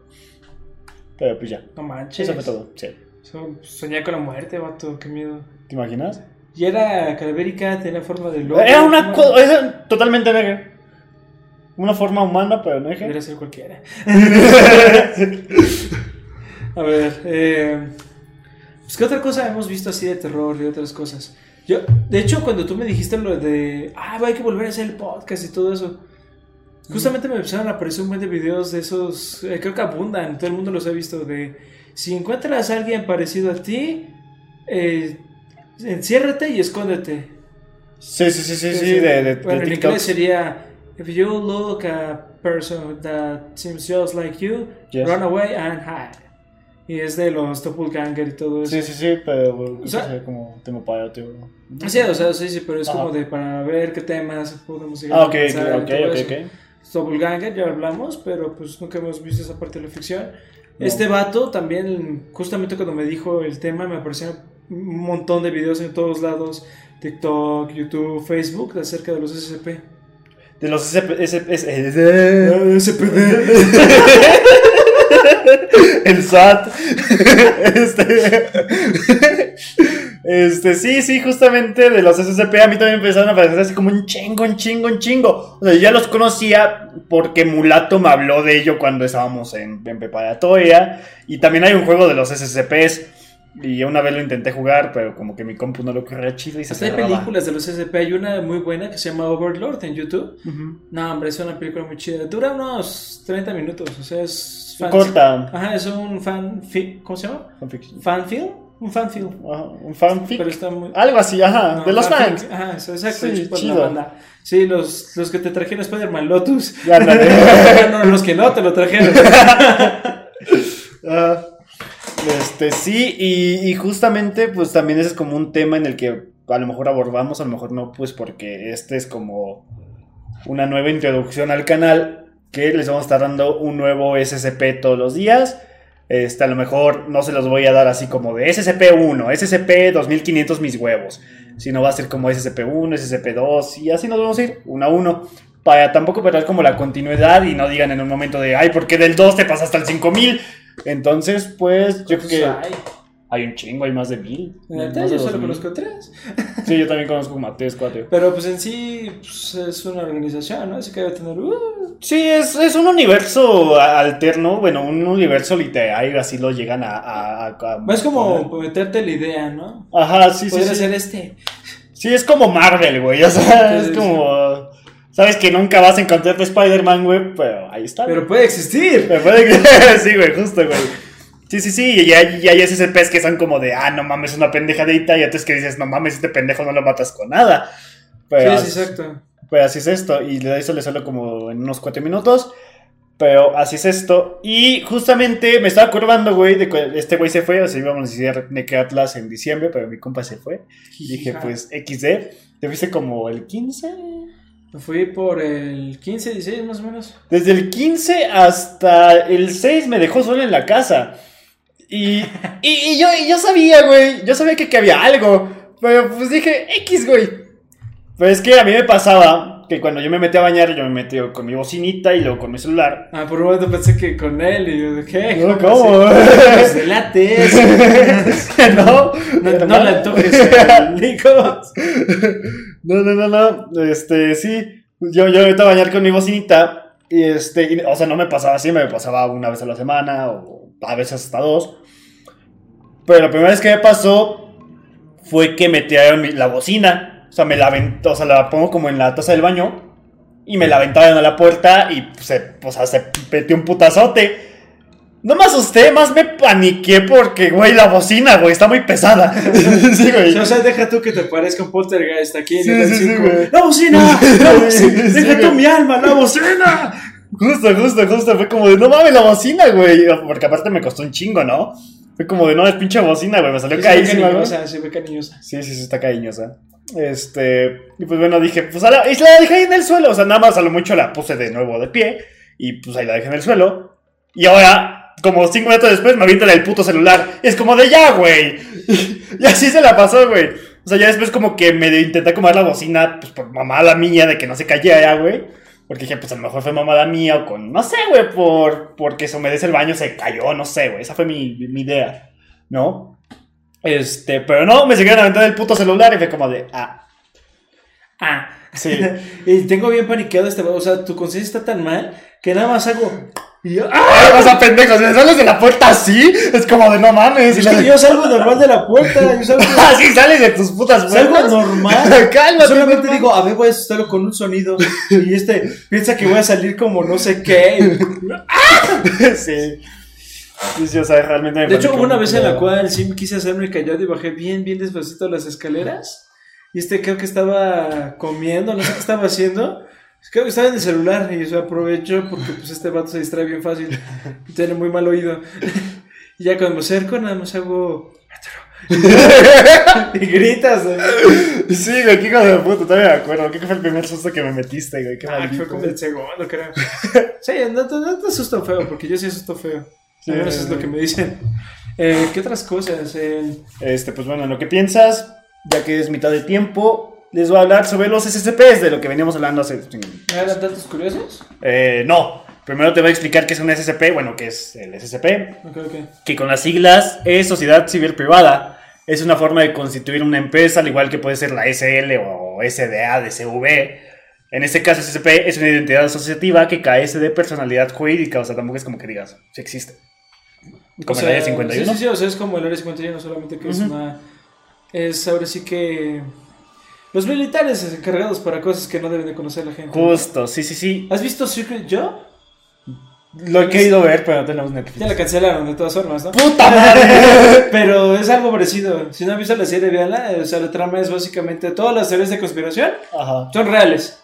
Pero pues ya. No manches. Eso fue todo, sí. So- soñé con la muerte, vato, qué miedo. ¿Te imaginas? Y era calavérica, tenía forma de lobo. Era una ¿cómo co- era totalmente negra. Una forma humana, pero negra. Podría ser cualquiera. A ver, eh, pues, ¿qué otra cosa hemos visto así de terror y otras cosas? Yo, de hecho, cuando tú me dijiste lo de, ah, hay que volver a hacer el podcast y todo eso, justamente me empezaron a aparecer un buen de videos de esos, eh, creo que abundan, todo el mundo los ha visto, de si encuentras a alguien parecido a ti, eh, enciérrate y escóndete. Sí, sí, sí, sí, sí, de, de, bueno, de en inglés sería If you look a person that seems just like you, Yes. run away and hide. Y es de los doppelganger y todo eso. Sí, sí, sí, pero O sea- o sea, como tema para tío. Sí, o sea, sí, sí, pero es Ajá. como de para ver qué temas podemos llegar Ah, ok, ok, ok, eso. ok. Doppelganger, ya hablamos, pero pues nunca hemos visto esa parte de la ficción. No. Este vato también, justamente cuando me dijo el tema, me aparecieron un montón de videos en todos lados, TikTok, YouTube, Facebook, acerca de los SCP. De los SP, SP, SP, el SAT. Este, este, sí, sí, justamente de los SCP a mí también empezaron a aparecer así como un chingo, un chingo, un chingo. O sea, yo ya los conocía porque Mulato me habló de ello cuando estábamos en, en preparatoria. Y también hay un juego de los SCPs. Y una vez lo intenté jugar, pero como que mi compu no lo corría chido y se Hasta hay cerraba. películas de los SCP, hay una muy buena que se llama Overlord en YouTube. Ujú. No, hombre, es una película muy chida. Dura unos 30 minutos, o sea, es fan- Corta. Ajá, es un fan ¿cómo se llama? Fanfiction. Fan film, un fan film. Ajá, un fanfic. Pero está muy Algo así, ajá. No, de los fanfic. fans. Ajá, eso, exacto, Sí, por la chido. banda. Sí, los, los que te trajeron Spider-Man Lotus. Ándale. no, los que no te lo trajeron. Ah, este, sí, y, justamente, pues también ese es como un tema en el que a lo mejor abordamos, a lo mejor no, pues porque este es como una nueva introducción al canal, que les vamos a estar dando un nuevo SCP todos los días. Este, a lo mejor no se los voy a dar así como de SCP-1, SCP-2500 mis huevos, sino va a ser como SCP-1, SCP-2 y así nos vamos a ir uno a uno. Para tampoco perder como la continuidad y no digan en un momento de, ay, ¿por qué del 2 te pasas hasta el 5000? Entonces, pues yo creo que Ay, hay un chingo, hay más de mil. neta, más de yo solo 2000. conozco tres. Sí, yo también conozco como a 3, 4. Pero pues en sí pues, es una organización, ¿no? Así que debe tener. uh, Sí, es, es un universo alterno, bueno, un universo literario, así lo llegan a... a, es como meterte la idea, ¿no? Ajá, sí, sí, Podría sí. ser este. Sí, es como Marvel, güey, o sea, es como... Sabes que nunca vas a encontrarte Spider-Man, güey, pero ahí está. Pero puede existir. Me puede que... sí, güey, justo, güey. Sí, sí, sí, y hay, y hay SCPs que son como de, ah, no mames, una pendejadita, y otros que dices, no mames, este pendejo no lo matas con nada. Pero, sí, sí, exacto. Pues así es esto. Y de eso le solo como en unos cuatro minutos. Pero así es esto. Y justamente me estaba acordando, güey, de que este güey se fue. O sea, íbamos a decir Neke Atlas en diciembre, pero mi compa se fue. Y dije, pues XD. ¿Te viste como el 15? Fui por el 15, 16 más o menos. Desde el 15 hasta el 6 me dejó solo en la casa. Y, y, y yo, y yo sabía, güey. Yo sabía que, que había algo. Pero pues dije, X, güey. Pero es que a mí me pasaba que cuando yo me metí a bañar, yo me metí con mi bocinita y luego con mi celular. Ah, por un momento pensé que con él y yo dije, No, ¿cómo? Pues delates. no, No, no antojes al Nico. No, no, no, no. Este, sí. Yo, yo me metí a bañar con mi bocinita. Y este, y, o sea, no me pasaba así, me pasaba una vez a la semana o a veces hasta dos. Pero la primera vez que me pasó fue que mi- la bocina. O sea, me la aventó, o sea, la pongo como en la taza del baño y me la aventaron a la puerta y se, o sea, se metió un putazote. No me asusté, más me paniqué porque, güey, la bocina, güey, está muy pesada. sí, güey. O sea, deja tú que te parezca un poltergeist aquí en Sí, el sí, sí, 5. güey. ¡La bocina! ¡La bocina! Sí, ¡Deja sí, tú güey. mi alma! ¡La bocina! Justo, justo, justo. Fue como de, no mames, la bocina, güey. Porque aparte me costó un chingo, ¿no? Fue como de, no, es pinche bocina, güey. Me salió Se ve carísima, güey. cariñosa, se ve cariñosa. Sí, sí, sí, está cariñosa. Este. Y pues bueno, dije, pues a la, y la dejé ahí en el suelo. O sea, nada más a lo mucho la puse de nuevo de pie. Y pues ahí la dejé en el suelo. Y ahora, como cinco minutos después, me avientan el puto celular. Y es como de ya, güey. Y así se la pasó, güey. O sea, ya después como que me intenté comer la bocina, pues por mamada mía de que no se cayera ya, güey. Porque dije, pues a lo mejor fue mamada mía o con, no sé, güey, por, porque se humedece el baño, se cayó, no sé, güey. Esa fue mi, mi idea, ¿no? Este, pero no, me siguieron aventando el puto celular y fue como de, ah, Ah. sí. y tengo bien paniqueado este. O sea, tu conciencia está tan mal que nada más hago. Y yo, ¡ah! Vas a pendejos, si sales de la puerta así, es como de no mames. Es que yo salgo normal de la puerta. Yo salgo, Ah, sí, sales de tus putas salgo puertas. normal. Cálmate. Solamente normal. digo, a ver, voy a asustarlo con un sonido. Y este piensa que voy a salir como no sé qué. sí. Sí, sí, o sea, realmente me De hecho, hubo una un vez en la cual sí quise hacerme callado y bajé bien, bien despacito las escaleras. Y este creo que estaba comiendo, no sé qué estaba haciendo. Creo que estaba en el celular y eso aprovecho porque pues este vato se distrae bien fácil. Y tiene muy mal oído. Y ya cuando me acerco nada más hago... y gritas. güey. Sí, güey, qué hijo de puta, todavía me acuerdo. ¿Qué fue el primer susto que me metiste, güey? Qué Ah, maldito. fue como el segundo, creo. Sí, no, te- no te asusto feo, porque yo sí asusto feo. Sí, menos es lo que me dicen. Eh, ¿Qué otras cosas? Eh, Este, pues bueno, en lo que piensas, ya que es mitad de tiempo, les voy a hablar sobre los SCPs, de lo que veníamos hablando hace... ¿Me datos curiosos? Eh, no, primero te voy a explicar qué es un SCP, bueno, qué es el SCP, Ok, ok. que con las siglas es Sociedad Civil Privada. Es una forma de constituir una empresa, al igual que puede ser la SL o SDA, DCV. En este caso, SCP es una identidad asociativa que carece de personalidad jurídica, o sea, tampoco es como que digas, si existe. Como O el sea, área 51. Sí, sí, sí, o sea, es como el área 51, solamente que es Ujú. una. Es ahora sí que. Los militares encargados para cosas que no deben de conocer la gente. Justo, sí, sí, sí. ¿Has visto Secret Job? Lo he querido ver, pero no tenemos Netflix. Ya la cancelaron de todas formas, ¿no? ¡Puta madre! Pero es algo parecido. Si no han visto la serie, véanla. O sea, la trama es básicamente todas las teorías de conspiración Ajá. son reales.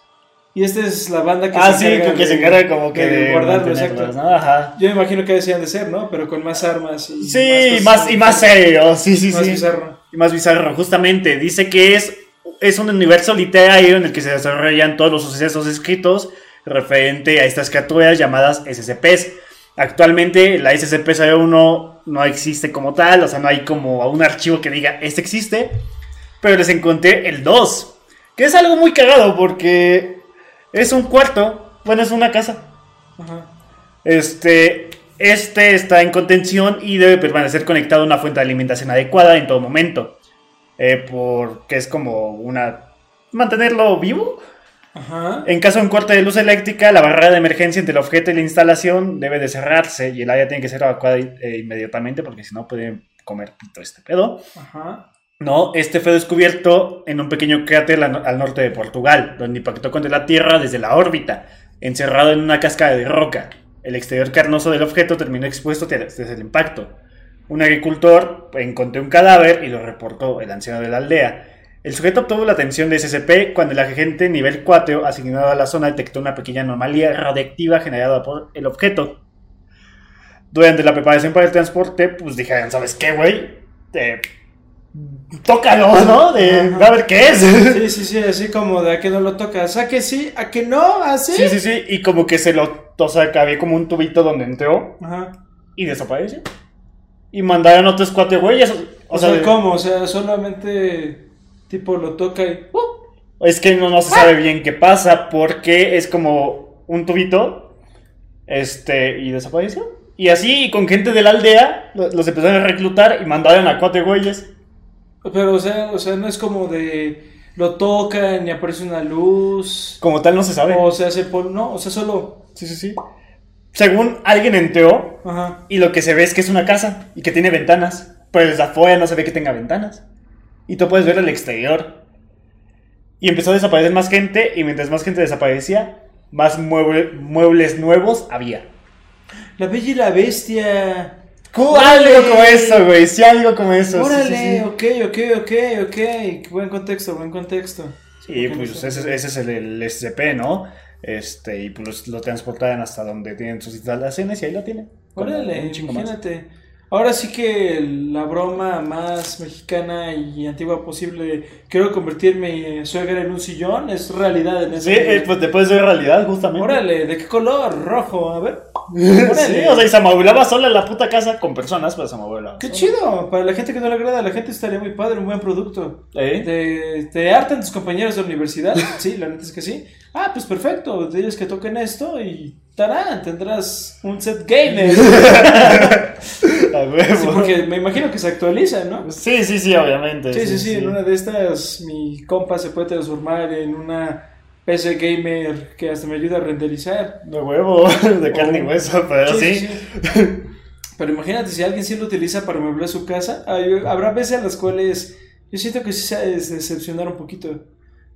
Y esta es la banda que Ah, se sí, encarga que de- se encarga como que de de guardarlo, exacto. ¿no? Ajá. Yo me imagino que decían de ser, ¿no? Pero con más armas y Sí, más, y más serio, sí, sí, más sí. bizarro. Y más bizarro, justamente. Dice que es, es un universo literario en el que se desarrollan todos los sucesos escritos referente a estas criaturas llamadas SCPs. Actualmente la SCP-01 no existe como tal, o sea, no hay como un archivo que diga, este existe, pero les encontré el 2, que es algo muy cagado porque es un cuarto, bueno, es una casa. Ajá. Este, este está en contención y debe permanecer conectado a una fuente de alimentación adecuada en todo momento. Eh, porque es como una... mantenerlo vivo. Ajá. En caso de un corte de luz eléctrica, la barrera de emergencia entre el objeto y la instalación debe de cerrarse y el área tiene que ser evacuada eh, inmediatamente porque si no puede comer pito este pedo. Ajá. No, este fue descubierto en un pequeño cráter al norte de Portugal, donde impactó contra la Tierra desde la órbita, encerrado en una cascada de roca. El exterior carnoso del objeto terminó expuesto desde el impacto. Un agricultor encontró un cadáver y lo reportó el anciano de la aldea. El sujeto obtuvo la atención de SCP cuando el agente nivel 4 asignado a la zona detectó una pequeña anomalía radiactiva generada por el objeto. Durante la preparación para el transporte, pues dijeron, ¿sabes qué, güey? Eh, tócalo, ¿no? De, a ver qué es. Sí, sí, sí, así como de a que no lo tocas. ¿A que sí? ¿A que no? ¿Así? Sí, sí, sí. Y como que se lo. O sea, que había como un tubito donde entró Ajá. y desapareció. Y mandaron otros cuatro güeyes. O, O, sea, ¿cómo? O sea, solamente tipo lo toca y. ¡uh! Es que no, no se sabe bien qué pasa porque es como un tubito. Este, y desapareció. Y así, con gente de la aldea, lo- los empezaron a reclutar y mandaron a cuatro güeyes. Pero, o sea, o sea, no es como de. Lo tocan y aparece una luz. Como tal, no se sabe. O se hace polvo. No, o sea, solo. Sí, sí, sí. Según alguien entró Ajá. y lo que se ve es que es una casa y que tiene ventanas. Pero desde afuera no se ve que tenga ventanas. Y tú puedes ver el exterior. Y empezó a desaparecer más gente y mientras más gente desaparecía, más mueble- muebles nuevos había. La Bella y la Bestia. Algo como eso, güey. Sí, algo como eso. sí, Órale, sí, sí. ok, ok, ok, ok. Buen contexto, buen contexto. Ok, pues ese, ese es el, el SCP, ¿no? Este, y pues lo transportaban hasta donde tienen sus instalaciones y ahí lo tienen. Órale, chingo más. Ahora sí que la broma más mexicana y antigua posible, quiero convertir mi suegra en un sillón, es realidad en Sí, ese eh, pues después de realidad, justamente. Órale, ¿de qué color? Rojo, a ver. Sí, o sea, y se amoblaba sola en la puta casa con personas, pero se amoblaba. Qué sola. chido, para la gente que no le agrada, la gente estaría muy padre, un buen producto. ¿Eh? ¿Te, te hartan tus compañeros de universidad? Sí, la neta es que sí. Ah, pues perfecto, ellos que toquen esto y tarán, tendrás un set gamer. A huevo. Sí, porque me imagino que se actualiza, ¿no? Sí, sí, sí, obviamente. Sí, sí, sí, en una de estas mi compa se puede transformar en una PC gamer que hasta me ayuda a renderizar. De huevo, de carne y Oh. hueso, pero sí. Pero imagínate si alguien sí lo utiliza para amueblar su casa, hay- habrá veces en las cuales yo siento que sí se decepcionar un poquito.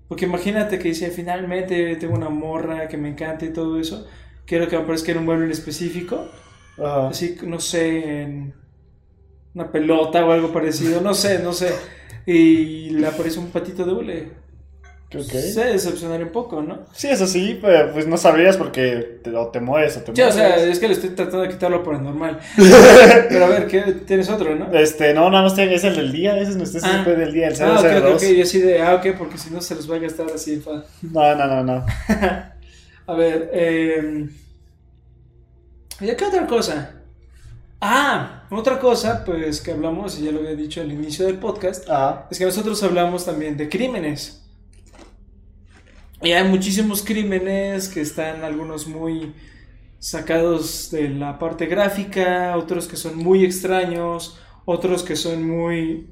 Porque imagínate que dice, finalmente tengo una morra que me encanta y todo eso, quiero que me aparezca en un mueble en específico, Ajá. así, no sé, en una pelota o algo parecido, no sé, no sé, y le aparece un patito de hule. Se decepcionaría un poco, ¿no? Sí, eso sí, pero pues no sabrías porque te, o te mueves o te Sí, o sea, es que le estoy tratando de quitar lo paranormal. Pero a ver, ¿qué? tienes otro, ¿no? Este, no, nada más es el del día, ese es nuestro Ah. Del día, el Ah, ok, ok, 002. ok, yo así de, ah, ok, porque si no se los va a gastar así. fa. No, no, no, no. A ver, eh... ¿y qué otra cosa? Ah, otra cosa, pues que hablamos, y ya lo había dicho al inicio del podcast, Ajá. es que nosotros hablamos también de crímenes. Y hay muchísimos crímenes que están algunos muy sacados de la parte gráfica, otros que son muy extraños, otros que son muy...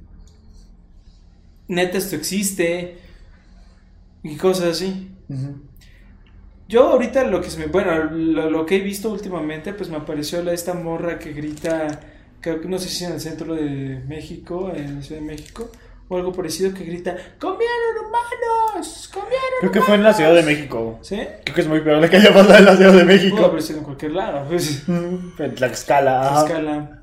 Neta, esto existe. Y cosas así. Yo ahorita lo que se me... Bueno, lo, lo que he visto últimamente, pues me apareció la, esta morra que grita, creo que no sé si en el centro de México, en la Ciudad de México, o algo parecido, que grita, ¡Comieron humanos! ¡Comieron Creo que fue en la Ciudad de México. ¿Sí? Creo que es muy probable que haya pasado en la Ciudad de Pudo México. haber sido en cualquier lado, pues. Mm, En Tlaxcala.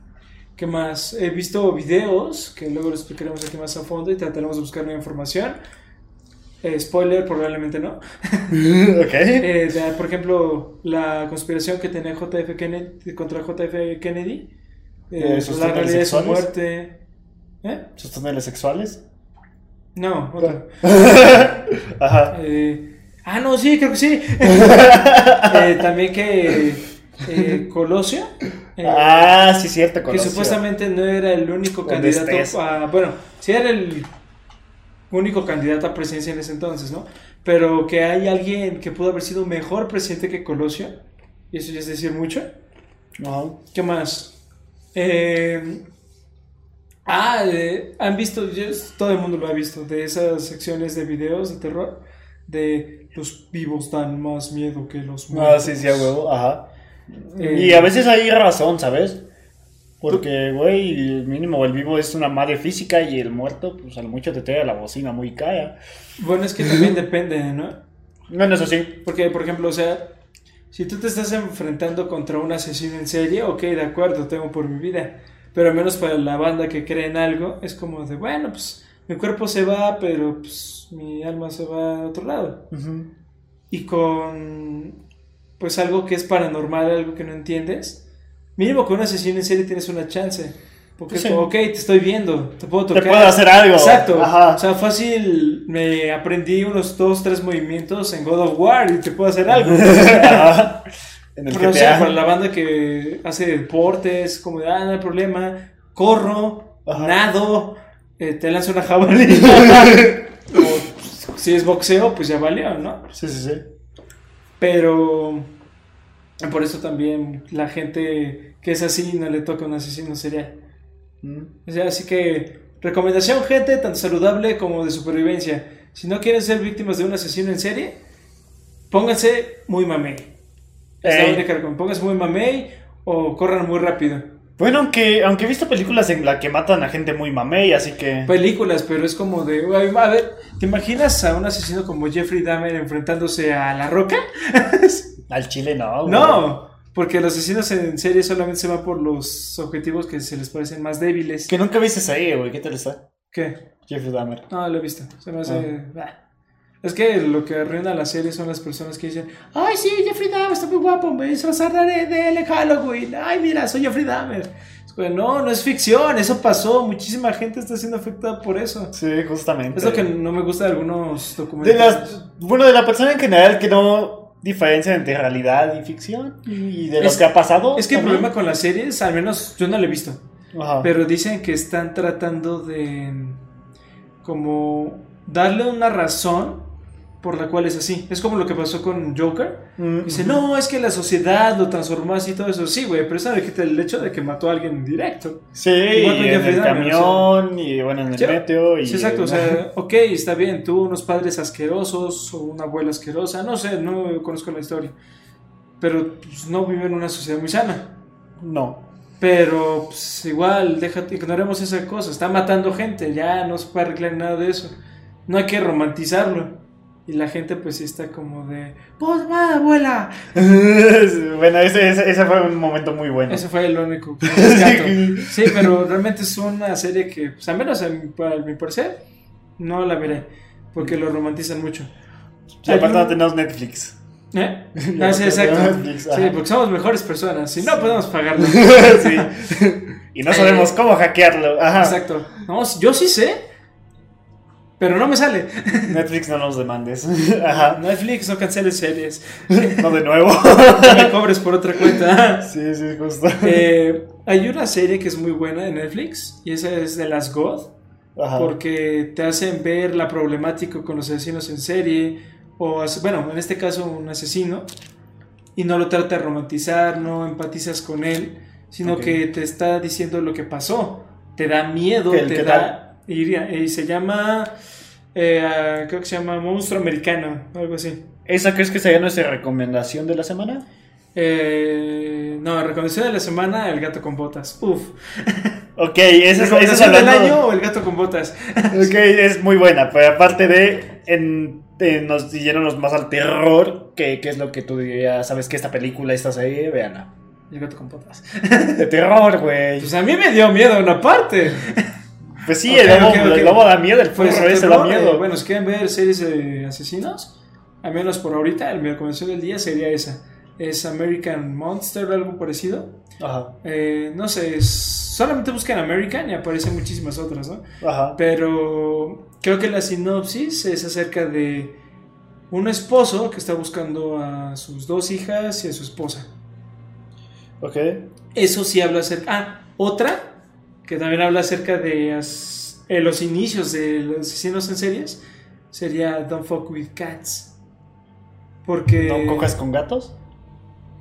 ¿Qué más? He visto videos que luego lo explicaremos aquí más a fondo y trataremos de buscar nueva información. Eh, spoiler, probablemente no. ok. Eh, de, por ejemplo, la conspiración que tenía JF Kennedy contra JF Kennedy. Eh, Eh, la realidad de su muerte. ¿Eh? ¿Sus túneles sexuales? No, otra. Ajá. Eh, ah, no, sí, creo que sí. Eh, también que eh, Colosio. eh, ah, sí, cierto. que Colosio. supuestamente no era el único ¿Dónde candidato a. Bueno, sí era el único candidato a presidencia en ese entonces, ¿no? Pero que hay alguien que pudo haber sido mejor presidente que Colosio. Y eso ya es decir mucho. Ajá. ¿Qué más? Eh, ah, eh, han visto, todo el mundo lo ha visto, de esas secciones de videos de terror, de los vivos dan más miedo que los Ah, muertos. sí, sí, a huevo, ajá. Eh, Y a veces hay razón, ¿sabes? Porque, güey, mínimo el vivo es una madre física y el muerto, pues a lo mucho te trae la bocina muy cara. Bueno, es que también depende, ¿no? Bueno, eso sí. Porque, por ejemplo, o sea, si tú te estás enfrentando contra un asesino en serie, ok, de acuerdo, tengo por mi vida. Pero al menos para la banda que cree en algo, es como de, bueno, pues mi cuerpo se va, pero pues mi alma se va a otro lado. Ujú. Y con, pues algo que es paranormal, algo que no entiendes, mínimo con un asesino en serie tienes una chance. Porque Pues es sí. como, ok, te estoy viendo, te puedo Te tocar. puedo hacer algo. Exacto. Ajá. O sea, fácil, me aprendí unos dos, tres movimientos en God of War y te puedo hacer algo. En el Pero, o GTA. sea, para la banda que hace deportes, como de, ah, no hay problema, corro, Ajá. nado, eh, te lanzo una jabalina. o si es boxeo, pues ya valió, ¿no? Sí, sí, sí. Pero por eso también la gente que es así no le toca un asesino serial. Mm. O sea, así que recomendación, gente, tanto saludable como de supervivencia. Si no quieren ser víctimas de un asesino en serie, pónganse muy mamey. Es la única. Pónganse muy mamey o corran muy rápido. Bueno, aunque, aunque he visto películas en las que matan a gente muy mamey, así que... Películas, pero es como de. A ver, ¿te imaginas a un asesino como Jeffrey Dahmer enfrentándose a la roca? Al chile no. güey. No, porque los asesinos en serie solamente se van por los objetivos que se les parecen más débiles. Que nunca viste serie, güey. ¿Qué tal está? ¿Qué? Jeffrey Dahmer. No, lo he visto. Se me hace. ah. Es que lo que arruina la serie son las personas que dicen: Ay, sí, Jeffrey Dahmer está muy guapo, me disfrazaré de él en Halloween. Ay, mira, soy Jeffrey Dahmer. No, no es ficción, eso pasó. Muchísima gente está siendo afectada por eso. Sí, justamente. Es lo que no me gusta de algunos De documentales. las, bueno, de la persona en general que no diferencia entre realidad y ficción y de lo Es- que ha pasado. Es que el problema con las series, al menos yo no lo he visto. Ajá. Pero dicen que están tratando de como darle una razón por la cual es así. Es como lo que pasó con Joker. Mm, Dice, no, es que la sociedad lo transformó así y todo eso. Sí, güey, pero eso quita el hecho de que mató a alguien en directo. Sí, y en el camión, y bueno, en el Sí, meteo. Y, Sí, exacto, o sea, ok, está bien, tuvo unos padres asquerosos o una abuela asquerosa, no sé, no conozco la historia. Pero pues, no vive en una sociedad muy sana. No. Pero pues, igual, déjate, ignoremos esa cosa. Está matando gente, ya no se puede arreglar nada de eso. No hay que romantizarlo. Y la gente, pues sí está como de. ¡Pues va, abuela! bueno, ese, ese, ese fue un momento muy bueno. Ese fue el único. Sí, pero realmente es una serie que, pues, al menos para mi parecer, no la veré. Porque lo romantizan mucho. Y aparte no tenemos Netflix. ¿Eh? Ah, sí, exacto. Netflix, Sí, porque somos mejores personas. Si no, podemos pagarlo. sí. Y no sabemos Eh, cómo hackearlo. Ajá. Exacto. No, yo sí sé, pero no me sale. Netflix no nos demandes. Ajá. Netflix, no canceles series. No de nuevo. No me cobres por otra cuenta. sí, sí, justo. Eh, hay una serie que es muy buena en Netflix y esa es de las God. Ajá. Porque te hacen ver la problemática con los asesinos en serie. O, bueno, en este caso, un asesino. Y no lo trata de romantizar, no empatizas con él, sino que te está diciendo lo que pasó. Te da miedo, ¿Qué- te da. Y, y se llama. eh, creo que se llama Monstruo Americano, algo así. ¿Esa crees que sería nuestra recomendación de la semana? Eh, no, recomendación de la semana: El gato con botas. Uf. Ok, esa es, ¿Recomendación del año o El gato con botas? Ok, es muy buena, pero aparte de en, en- nos yéndonos más al terror, que, que es lo que tú dirías, sabes que esta película, esta serie, véanla. El gato con botas. De terror, güey. Pues a mí me dio miedo una parte. Pues sí, el, lobo, el lobo da miedo, el Pues da miedo. eh, bueno, si quieren ver series de asesinos, al menos por ahorita, mi recomendación del día sería esa. Es American Monster o algo parecido. Ajá, Eh, no sé, es- solamente buscan American y aparecen muchísimas otras, ¿no? ajá. Pero creo que la sinopsis es acerca de un esposo que está buscando a sus dos hijas y a su esposa. Ok. Eso sí habla acerca. Ah, otra que también habla acerca de as- eh, los inicios de los asesinos en series sería Don't Fuck with Cats. Porque. ¿No cojas con gatos?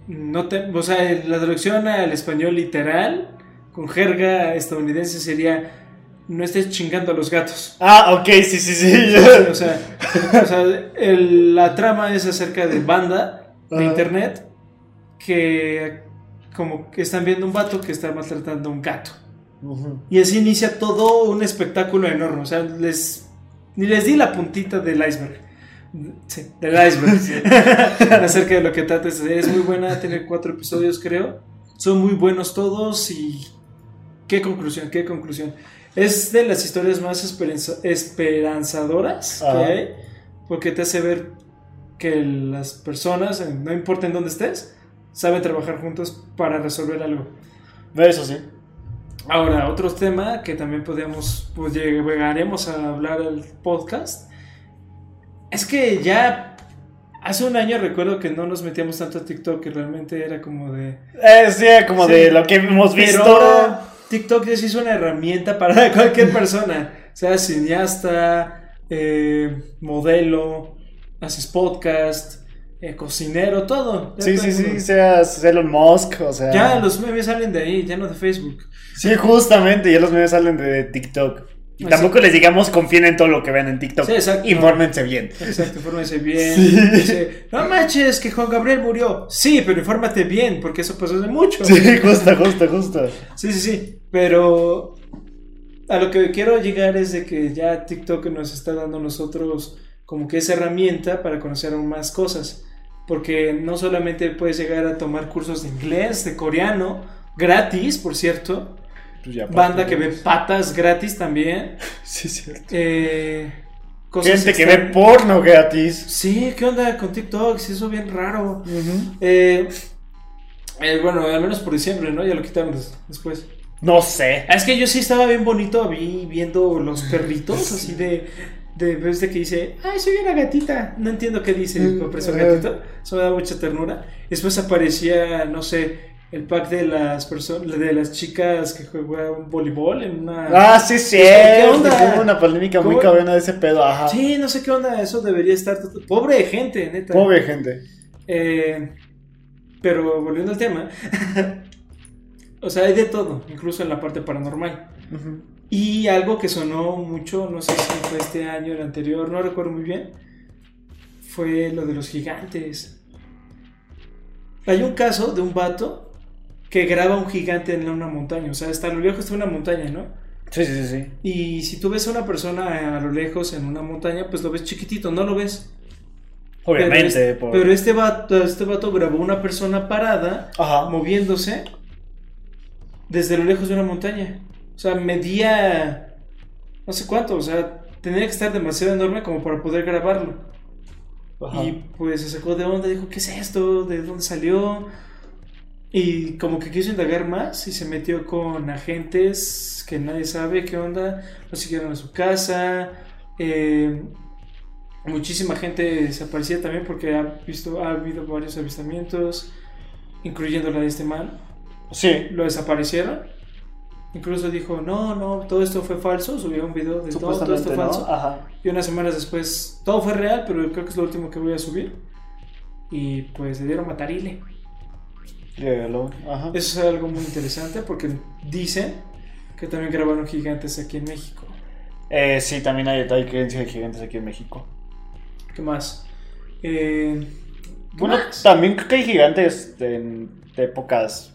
no te- o sea, la traducción al español literal, con jerga estadounidense, sería: No estés chingando a los gatos. Ah, ok, sí, sí, sí. O sea, o sea, el- la trama es acerca de banda de internet que como que están viendo un vato que está maltratando a un gato. Y así inicia todo un espectáculo enorme. O sea, les, ni les di la puntita del iceberg. Sí, del iceberg. Acerca de lo que trata esta serie. Es muy buena, tiene cuatro episodios, creo. Son muy buenos todos y. Qué conclusión, qué conclusión. Es de las historias más esperanza- esperanzadoras que hay, porque te hace ver que las personas, no importa en dónde estés, saben trabajar juntos para resolver algo. Eso sí. Ahora, otro tema que también podemos, pues llegaremos a hablar al podcast, es que ya hace un año recuerdo que no nos metíamos tanto a TikTok, que realmente era como de... Eh, sí, como Sí. de lo que hemos visto. Ahora TikTok ya se hizo una herramienta para cualquier persona, sea cineasta, eh, modelo, haces podcast, eh, cocinero, todo. Sí, todo sí, sí, seas Elon Musk, o sea. Ya los memes salen de ahí, ya no de Facebook. Sí, justamente, ya los medios salen de TikTok. Y tampoco les digamos confíen en todo lo que ven en TikTok. Sí, exacto. Infórmense bien. Exacto, infórmense bien. Sí. Dice, no manches, que Juan Gabriel murió. Sí, pero infórmate bien, porque eso pasó hace mucho. Sí, justo, justo, justo. Sí, sí, sí. Pero a lo que quiero llegar es de que ya TikTok nos está dando a nosotros como que esa herramienta para conocer aún más cosas. Porque no solamente puedes llegar a tomar cursos de inglés, de coreano, gratis, por cierto. Pues ya, Banda que ve patas gratis también. Sí, es cierto. Eh, cosas Gente que ve porno gratis. Sí, ¿qué onda con TikTok? Sí, eso bien raro. Eh, eh, bueno, al menos por diciembre, ¿no? Ya lo quitaron des- después. No sé. Ah, Es que yo sí estaba bien bonito vi, viendo los perritos, así de. De vez de que dice, ay, soy una gatita. No entiendo qué dice, Mm, pero ajá. gatito. Eso me da mucha ternura. Después aparecía, no sé, el pack de las personas, de las chicas que juegan voleibol en una. Ah, sí, sí. ¿Qué onda? Hubo una polémica muy cabrona de ese pedo. Ajá. Sí, no sé qué onda, eso debería estar. Pobre gente, neta. Pobre gente. Eh, pero volviendo al tema, o sea, hay de todo, incluso en la parte paranormal. Y algo que sonó mucho, no sé si fue este año el anterior, no recuerdo muy bien, fue lo de los gigantes. Hay un caso de un vato que graba un gigante en una montaña, o sea, hasta a lo lejos está una montaña, ¿no? Sí, sí, sí. Y si tú ves a una persona a lo lejos en una montaña, pues lo ves chiquitito, no lo ves. Obviamente. Pero, es- por- pero este, vato, este vato grabó una persona parada, Ajá. moviéndose desde lo lejos de una montaña. O sea, medía no sé cuánto, o sea, tenía que estar demasiado enorme como para poder grabarlo. Ajá. Y pues se sacó de onda, dijo, ¿qué es esto? ¿De dónde salió? Y como que quiso indagar más y se metió con agentes que nadie sabe qué onda, lo siguieron a su casa. eh, muchísima gente desaparecía también porque ha, visto, ha habido varios avistamientos, incluyendo la de este man. Sí. Lo desaparecieron. Incluso dijo, no, no, todo esto fue falso. Subió un video de todo, todo esto falso. Ajá. Y unas semanas después, todo fue real, pero creo que es lo último que voy a subir. Y pues le dieron matarile. Llévalo. Ajá. Eso es algo muy interesante porque dicen que también grabaron gigantes aquí en México. Eh, sí, también hay, hay creencia de gigantes aquí en México. ¿Qué más? Eh, ¿qué Bueno, más? también creo que hay gigantes de, de épocas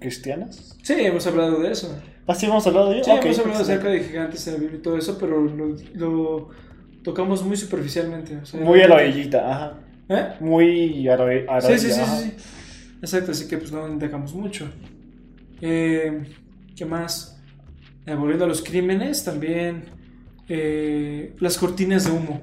cristianas. Sí, hemos hablado de eso. ¿Ah, sí hemos hablado de ello? Sí, hemos hablado acerca de gigantes en la Biblia y todo eso, pero lo, lo tocamos muy superficialmente. o sea, Muy a la ajá. ¿Eh? Muy a la Sí, sí, sí, sí. Exacto, así que pues no dejamos mucho. Eh, ¿Qué más? Eh, volviendo a los crímenes, también eh, las cortinas de humo.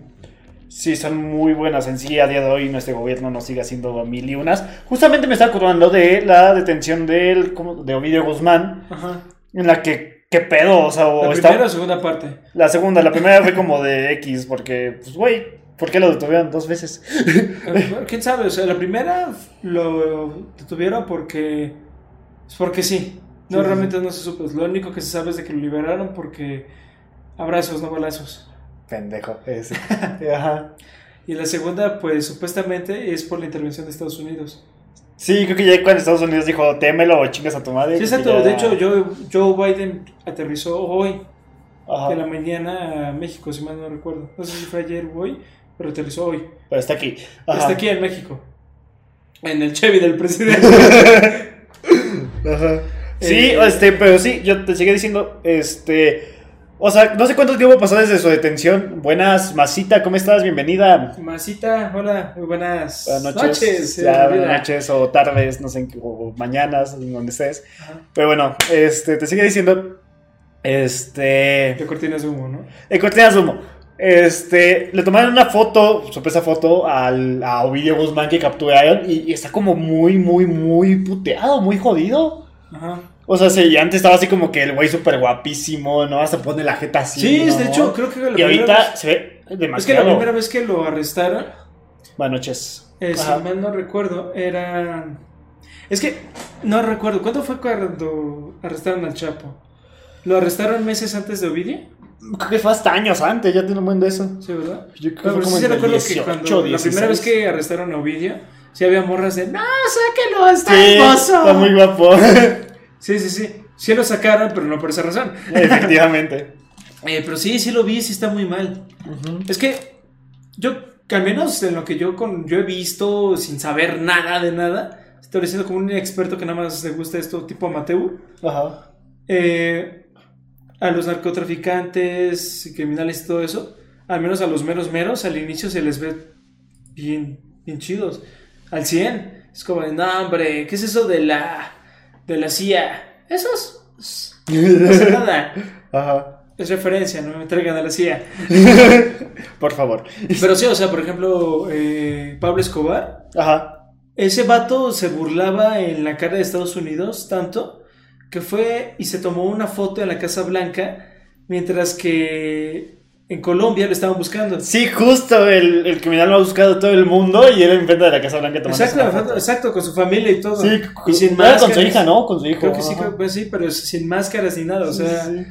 Sí, son muy buenas en sí. A día de hoy nuestro gobierno nos sigue haciendo mil y unas. Justamente me está acordando de la detención del, de Ovidio Guzmán, Ajá. en la que, ¿qué pedo? O sea, o La está- primera o segunda parte. La segunda, la primera fue como de X, porque, pues, güey, ¿por qué lo detuvieron dos veces? ¿Quién sabe? O sea, la primera lo detuvieron porque. pues, porque sí. No, Sí, sí, realmente no se supo. Lo único que se sabe es de que lo liberaron porque. Abrazos, no balazos. Pendejo, ese. Ajá. Y la segunda, pues supuestamente es por la intervención de Estados Unidos. Sí, creo que ya cuando Estados Unidos dijo, témelo o chingas a tu madre. Sí, exacto. ya- De hecho, Joe, Joe Biden aterrizó hoy, Ajá. de la mañana a México, si mal no recuerdo. No sé si fue ayer o hoy, pero aterrizó hoy. Pero está aquí. Ajá. Está aquí en México. En el Chevy del presidente. Ajá. Sí, Eh, este, pero sí, yo te sigue diciendo, este. O sea, no sé cuánto tiempo pasó desde su detención. Buenas, Masita, ¿cómo estás? Bienvenida. Masita, hola, muy buenas, Buenas noches. eh, ya, buenas noches o tardes, no sé, o mañanas, donde estés. Ajá. Pero bueno, este, te sigue diciendo, este, De cortinas de humo, ¿no? en cortinas de humo, este, le tomaron una foto, sorpresa foto, al, a Ovidio Guzmán que capturaron y, y está como muy, muy, muy puteado, muy jodido. Ajá. O sea, sí, antes estaba así como que el güey súper guapísimo, ¿no? Hasta pone la jeta así. Sí, ¿no? de hecho, creo que la Y ahorita vez- se ve Es que la demasiado. primera vez que lo arrestaron, Buenas noches. eh, si mal no recuerdo, era... Es que no recuerdo, ¿cuándo fue cuando arrestaron al Chapo? ¿Lo arrestaron meses antes de Ovidio? Creo que fue hasta años antes, ya tiene un buen de eso. Sí, ¿verdad? Yo creo que Pero fue como sí recuerdo 18, que cuando la 16. primera vez que arrestaron a Ovidio, sí había morras de, no, sáquelo, está Sí, hermoso. está muy guapo. Sí, sí, sí. Sí lo sacaron, pero no por esa razón. Efectivamente. Eh, pero sí, sí lo vi, sí está muy mal. Es que yo, que al menos en lo que yo, con, yo he visto, sin saber nada de nada, estoy diciendo como un experto que nada más le gusta esto tipo amateur. Ajá. Eh, a los narcotraficantes criminales y todo eso, al menos a los meros meros, al inicio se les ve bien, bien chidos. Al 100. Es como de, no, hombre, ¿qué es eso de la, de la CIA? Esos. No es nada. Ajá. Es referencia, no me traigan a la CIA. Por favor. Pero sí, o sea, por ejemplo, eh, Pablo Escobar. Ajá. Ese vato se burlaba en la cara de Estados Unidos tanto que fue y se tomó una foto en la Casa Blanca mientras que en Colombia lo estaban buscando. Sí, justo el, el criminal lo ha buscado todo el mundo y él enfrente de la Casa Blanca tomando Exacto, foto. exacto, con su familia y todo. Sí, y sin era con su máscaras. hija, ¿no? Con su hijo. Creo que sí, creo que sí, pero es sin máscaras ni nada. O sea, sí, sí.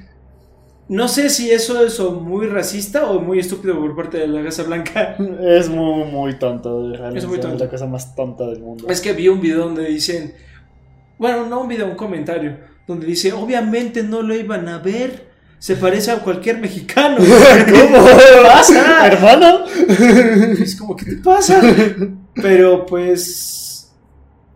no sé si eso es o muy racista o muy estúpido por parte de la Casa Blanca. Es muy, muy tonto. realmente, Es muy tonto. la cosa más tonta del mundo. Es que vi un video donde dicen, bueno, no un video, un comentario, donde dice, obviamente no lo iban a ver, se parece a cualquier mexicano. ¿Cómo? ¿Qué pasa? ¿Hermano? Es como, ¿qué te pasa? Pero pues,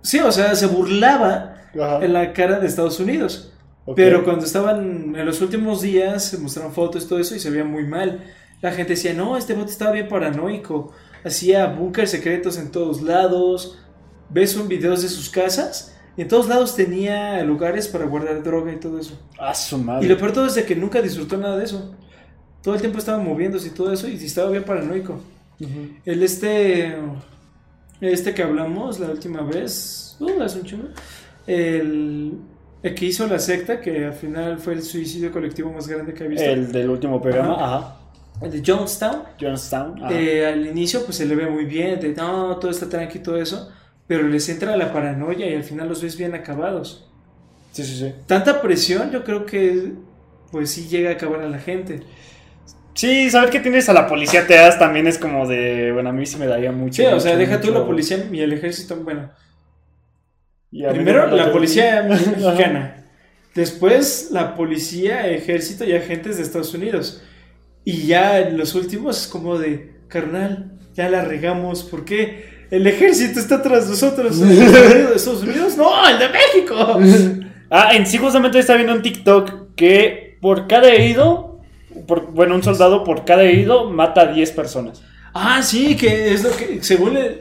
sí, o sea, se burlaba Ajá. en la cara de Estados Unidos. Pero cuando estaban en los últimos días, se mostraron fotos, todo eso, y se veía muy mal. La gente decía, no, este bote estaba bien paranoico. Hacía búnkers secretos en todos lados. Ves un videos de sus casas. Y en todos lados tenía lugares para guardar droga y todo eso. A su madre. Y lo peor todo es de que nunca disfrutó nada de eso. Todo el tiempo estaba moviéndose y todo eso. Y estaba bien paranoico. Ujú. El este. Este que hablamos la última vez. Uh, hace un chingo. El, el que hizo la secta, que al final fue el suicidio colectivo más grande que he visto. El del último programa. Ajá. El de Jonestown. Johnstown. Ajá. eh, al inicio, pues se le ve muy bien. De no, todo está tranqui y todo eso. Pero les entra la paranoia y al final los ves bien acabados. Sí, sí, sí. Tanta presión, yo creo que. Pues sí llega a acabar a la gente. Sí, saber que tienes a la policía te das también es como de. Bueno, a mí sí me daría mucho. Sí, o sea, mucho, deja tú mucho- la policía y el ejército. Bueno, Y Primero la policía mexicana, después la policía, ejército y agentes de Estados Unidos. Y ya en los últimos es como de, carnal, ya la regamos, ¿por qué? El ejército está tras nosotros. ¿El de Estados Unidos? No, el de México. Ah, en sí, justamente estaba viendo un TikTok que por cada herido, por, bueno, un soldado por cada herido mata a 10 personas. Ah, sí, que es lo que, según el,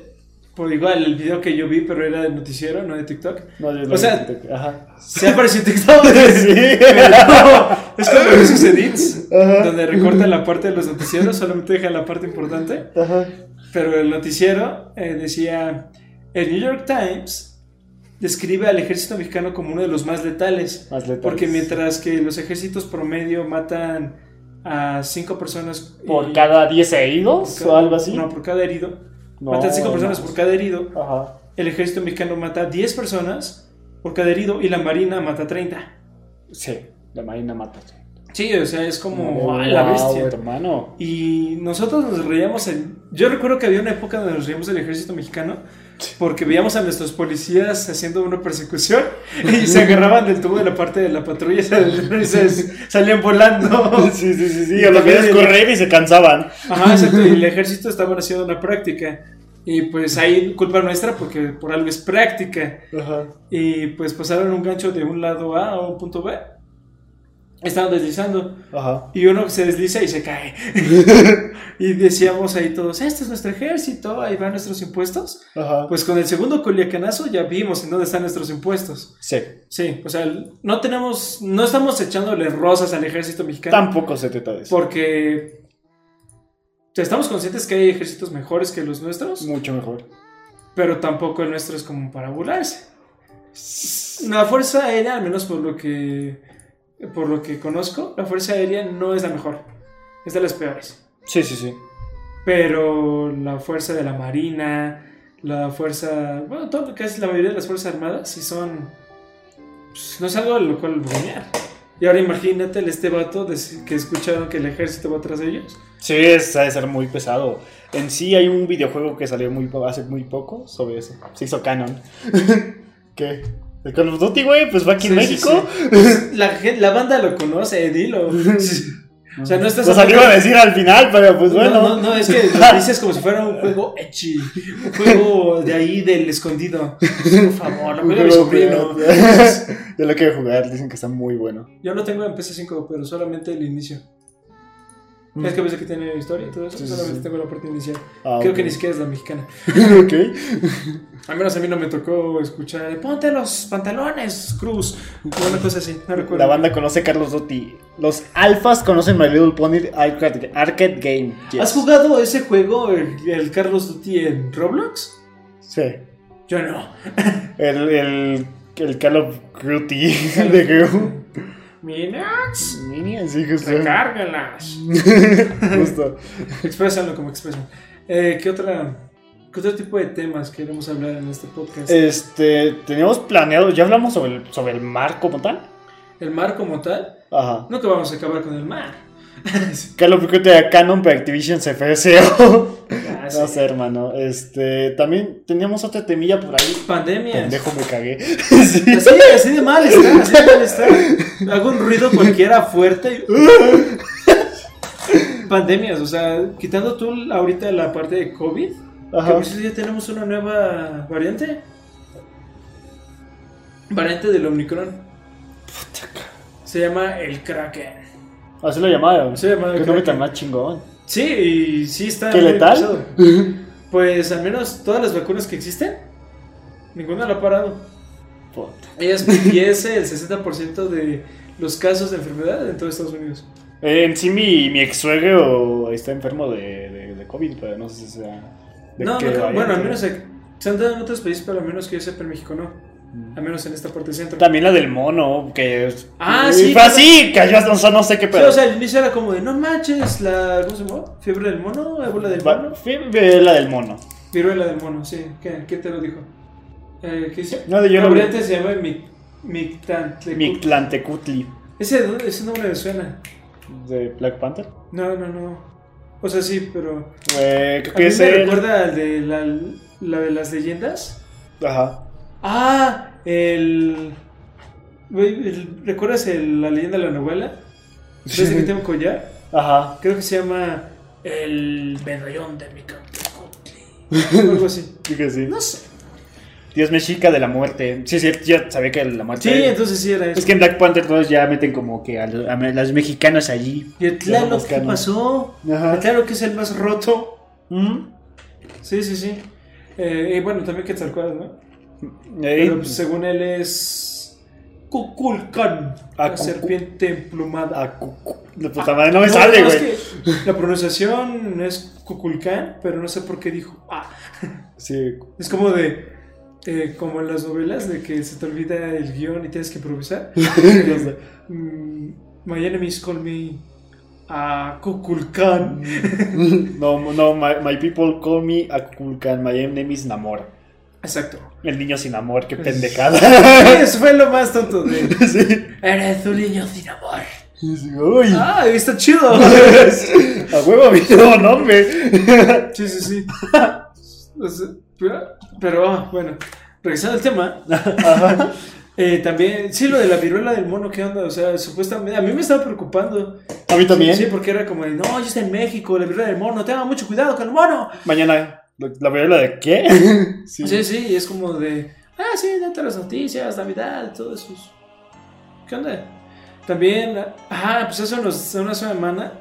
por igual, el video que yo vi, pero era de noticiero, no de TikTok. No, yo O sea, TikTok. Ajá. Se apareció en TikTok. Sí. Pero es como esos edits Ajá. donde recortan la parte de los noticieros, solamente dejan la parte importante. Ajá. Pero el noticiero eh, decía: El New York Times describe al ejército mexicano como uno de los más letales. Más letales. Porque mientras que los ejércitos promedio matan a cinco personas Por y- cada 10 heridos cada- o algo así. No, por cada herido. No, matan cinco personas más. por cada herido. Ajá. El ejército mexicano mata 10 personas por cada herido y la marina mata 30. Sí, la marina mata. Sí, o sea, es como ¡ah, la bestia. hermano. Y nosotros nos reíamos en... Yo recuerdo que había una época donde nos reíamos del ejército mexicano porque veíamos a nuestros policías haciendo una persecución y se agarraban del tubo de la parte de la patrulla y se, salían volando. Sí, sí, sí, sí. Y O lo el- correr y se cansaban. Ajá, exacto. Y el ejército estaban haciendo una práctica. Y pues ahí culpa nuestra porque por algo es práctica. Ajá. Y pues pasaron un gancho de un lado A a un punto B. Estaban deslizando. Ajá. Y uno se desliza y se cae. y decíamos ahí todos, este es nuestro ejército, ahí van nuestros impuestos. Ajá. Pues con el segundo culiacanazo ya vimos en dónde están nuestros impuestos. Sí. Sí, o sea, no tenemos, no estamos echándole rosas al ejército mexicano. Tampoco se trata de eso. Porque estamos conscientes que hay ejércitos mejores que los nuestros, Mucho mejor. pero tampoco el nuestro es como para burlarse. La Fuerza Aérea, al menos por lo que por lo que conozco, la Fuerza Aérea no es la mejor. Es de las peores. Sí, sí, sí. Pero la Fuerza de la Marina, la Fuerza, bueno, todo es la mayoría de las Fuerzas Armadas sí son pues, no es algo a lo cual bromear. Y ahora imagínate el este vato de- que escucharon que el ejército va tras ellos. Sí, es, ha de ser muy pesado. En sí hay un videojuego que salió muy hace muy poco sobre eso. Se hizo canon. ¿Qué? ¿El Call of Duty, güey? Pues va aquí en Sí, México. sí. Pues, La, banda lo conoce, dilo. O sea, no estás Lo salió a decir al final, pero pues bueno. No, no, no, es que lo dices como si fuera un juego ecchi, un juego de ahí del escondido. Por favor, lo juega mi sobrino. Yo lo quiero jugar, dicen que está muy bueno. Yo lo tengo en PC5, pero solamente el inicio. Mm. Es que a veces que tiene historia y todo eso, Sí, solamente sí. tengo la parte inicial. Ah, Creo que ni siquiera es la mexicana. ok. Al menos a mí no me tocó escuchar, ponte los pantalones, Cruz. O Una cosa así, no recuerdo. La banda conoce a Carlos Dotti. Los alfas conocen My Little Pony Arcade, arcade Game. Yes. ¿Has jugado ese juego, el, el Carlos Duty en Roblox? Sí. Yo no. El, el, el Call of Duty de Gru. Minions, Minions, sí, justo. recárgalas. Justo. Exprésalo como expresan. Eh, ¿qué, otra, ¿Qué otro tipo de temas queremos hablar en este podcast? Este, teníamos planeado, ya hablamos sobre el, sobre el mar como tal. el mar como tal. Ajá. Nunca vamos a acabar con el mar. Call of Duty a Canon, pero Activision se ofreció. Ah, sí. No sé, hermano. Este, también teníamos otra temilla por ahí. Pandemias. Pendejo, me cagué. Así, así de mal está, así de mal está. Hago un ruido cualquiera fuerte. y- Pandemias, o sea, quitando tú ahorita la parte de COVID, que Ajá. por cierto ya tenemos una nueva variante. Variante del Omicron. Se llama el Kraken. Así lo llamaba. Se llama Que Kraken. no me tan más chingón. Sí, y sí está. ¿Qué muy letal? Pues al menos todas las vacunas que existen, ninguna la ha parado. Puta. Y es, y es el 60% de los casos de enfermedad en todo Estados Unidos. Eh, en sí, mi, mi ex suegro está enfermo de, de, de COVID, pero no sé si sea. de No, qué no, bueno, al menos se, se han dado en otros países, pero al menos que yo sepa en México no. Al menos en esta parte centro. También la del mono, que es. Ah, sí, Fue así, cayó hasta, o sea, no sé qué Sí, pedo. o sea, al inicio era como de, no manches, la, ¿cómo se llama? ¿Fiebre del mono? ¿Ébola del mono? fue de la del mono. Viruela del mono, sí. ¿Qué, qué te lo dijo? Eh, ¿Qué dice? No, yo no- variante se llama Mi- Mictantlecu- Mictlantecutli. Ese, ese nombre me suena. De Black Panther. No, no, no. O sea, sí, pero... Eh, creo A que mí es me el. recuerda al de la, la de las leyendas. Ajá. Ah, el... ¿Recuerdas el- la leyenda de la novela? ¿Ves que un collar? Ajá. Creo que se llama El medallón de Micantecutli. O algo así. Creo que sí. No sé. Dios mexica de la muerte. Sí, sí, ya sabía que la muerte. Sí, entonces sí era eso. Es que en Black Panther todos ya meten como que a, los- a los mexicanos allí. ¿Y el Los qué pasó? Ajá. El Tlaloc es el más roto. ¿Mm? Sí, sí, sí. Eh, y bueno, también Quetzalcóatl, ¿no? Pero pues, según él es Kukulkan, Ah, la serpiente emplumada. a cu- de puta madre, no me No, sale, no, güey. es que la pronunciación es Kukulkan, pero no sé por qué dijo ah. Sí. Es como de eh, como en las novelas de que se te olvida el guion y tienes que improvisar. Mm, my enemies call me a Kukulkan. No, no, my, my people call me Akulkan, my name is Namor. Exacto. El niño sin amor, qué Pues- pendejada. Eso fue lo más tonto de sí. Eres un niño sin amor. Uy. Ah, está chido. A huevo, mi nombre. Sí, sí, sí. Sea, pero, pero, ah, bueno, regresando al tema, Ajá. eh, también, sí, lo de la viruela del mono, ¿qué onda? O sea, supuestamente, a mí me estaba preocupando. A mí también. Sí, porque era como no, yo estoy en México, la viruela del mono, tenga mucho cuidado con el mono. Mañana, ¿la viruela de qué? Sí, sí, y es como de, ah, sí, date las noticias, Navidad, todo eso. ¿Qué onda? También, ah, pues hace unos, una semana,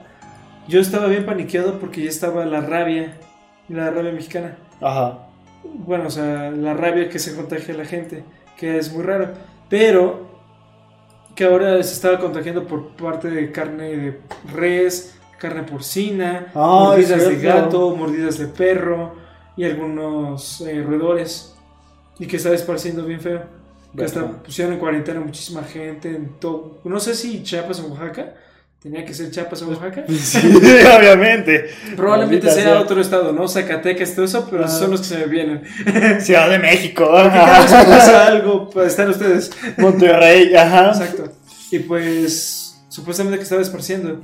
yo estaba bien paniqueado porque ya estaba la rabia, la rabia mexicana. Ajá. Bueno, o sea, la rabia que se contagia a la gente, que es muy raro. Pero que ahora se estaba contagiando por parte de carne de res, carne porcina, Ah, mordidas de gato, mordidas de perro y algunos eh, roedores. Y que está esparciendo bien feo. Que hasta pusieron en cuarentena muchísima gente en todo. No sé si Chiapas o Oaxaca. Tenía que ser Chiapas o Oaxaca. Sí, obviamente. Probablemente sea sea. otro estado, ¿no? Zacatecas, todo eso, pero Ah. son los que se me vienen. Ciudad de México. Cada pasa algo, pues están ustedes. Monterrey, ajá. Exacto. Y pues, supuestamente que estaba esparciendo.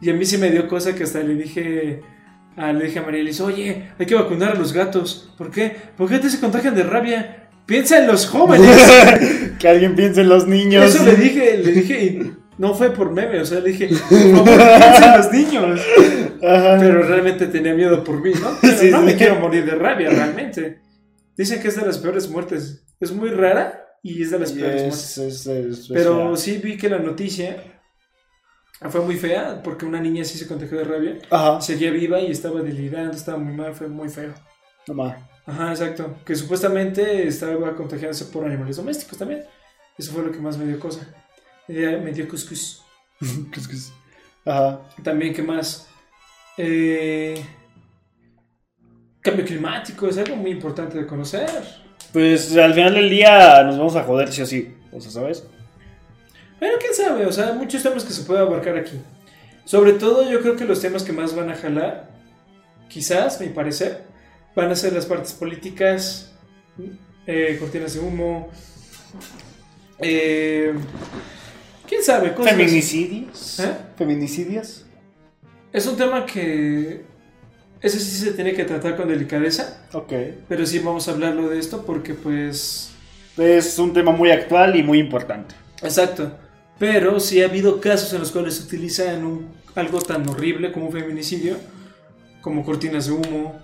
Y a mí sí me dio cosa que hasta le dije a, le dije a María Elisa, oye, hay que vacunar a los gatos. ¿Por qué? Porque antes se contagian de rabia. Piensa en los jóvenes. que alguien piense en los niños. Eso le dije, le dije, y no fue por meme, o sea, le dije, por piensa en los niños. Ajá. Pero realmente tenía miedo por mí, ¿no? Pero Sí, no sí. me quiero morir de rabia, realmente. Dicen que es de las peores muertes. Es muy rara y es de las Y peores muertes. es- es- es- Pero sí vi que la noticia fue muy fea porque una niña sí se contagió de rabia. Ajá. Seguía viva y estaba delirando, estaba muy mal, fue muy feo. No más. Ajá, exacto. Que supuestamente estaba contagiándose por animales domésticos también. Eso fue lo que más me dio cosa. Me dio, dio cuscús. Ajá. También, ¿qué más? Eh, cambio climático es algo muy importante de conocer. Pues al final del día nos vamos a joder sí o sí. O sea, ¿sabes? Pero quién sabe, o sea, hay muchos temas que se puede abarcar aquí. Sobre todo, yo creo que los temas que más van a jalar, quizás, mi parecer, van a ser las partes políticas, eh, cortinas de humo. eh, quién sabe, cosas. Feminicidios. ¿Eh? Feminicidios. Es un tema que. Ese sí se tiene que tratar con delicadeza, Ok. pero sí vamos a hablarlo de esto porque, pues. Es un tema muy actual y muy importante. Exacto. Pero sí ha habido casos en los cuales se utiliza en un, algo tan horrible como un feminicidio, como cortinas de humo.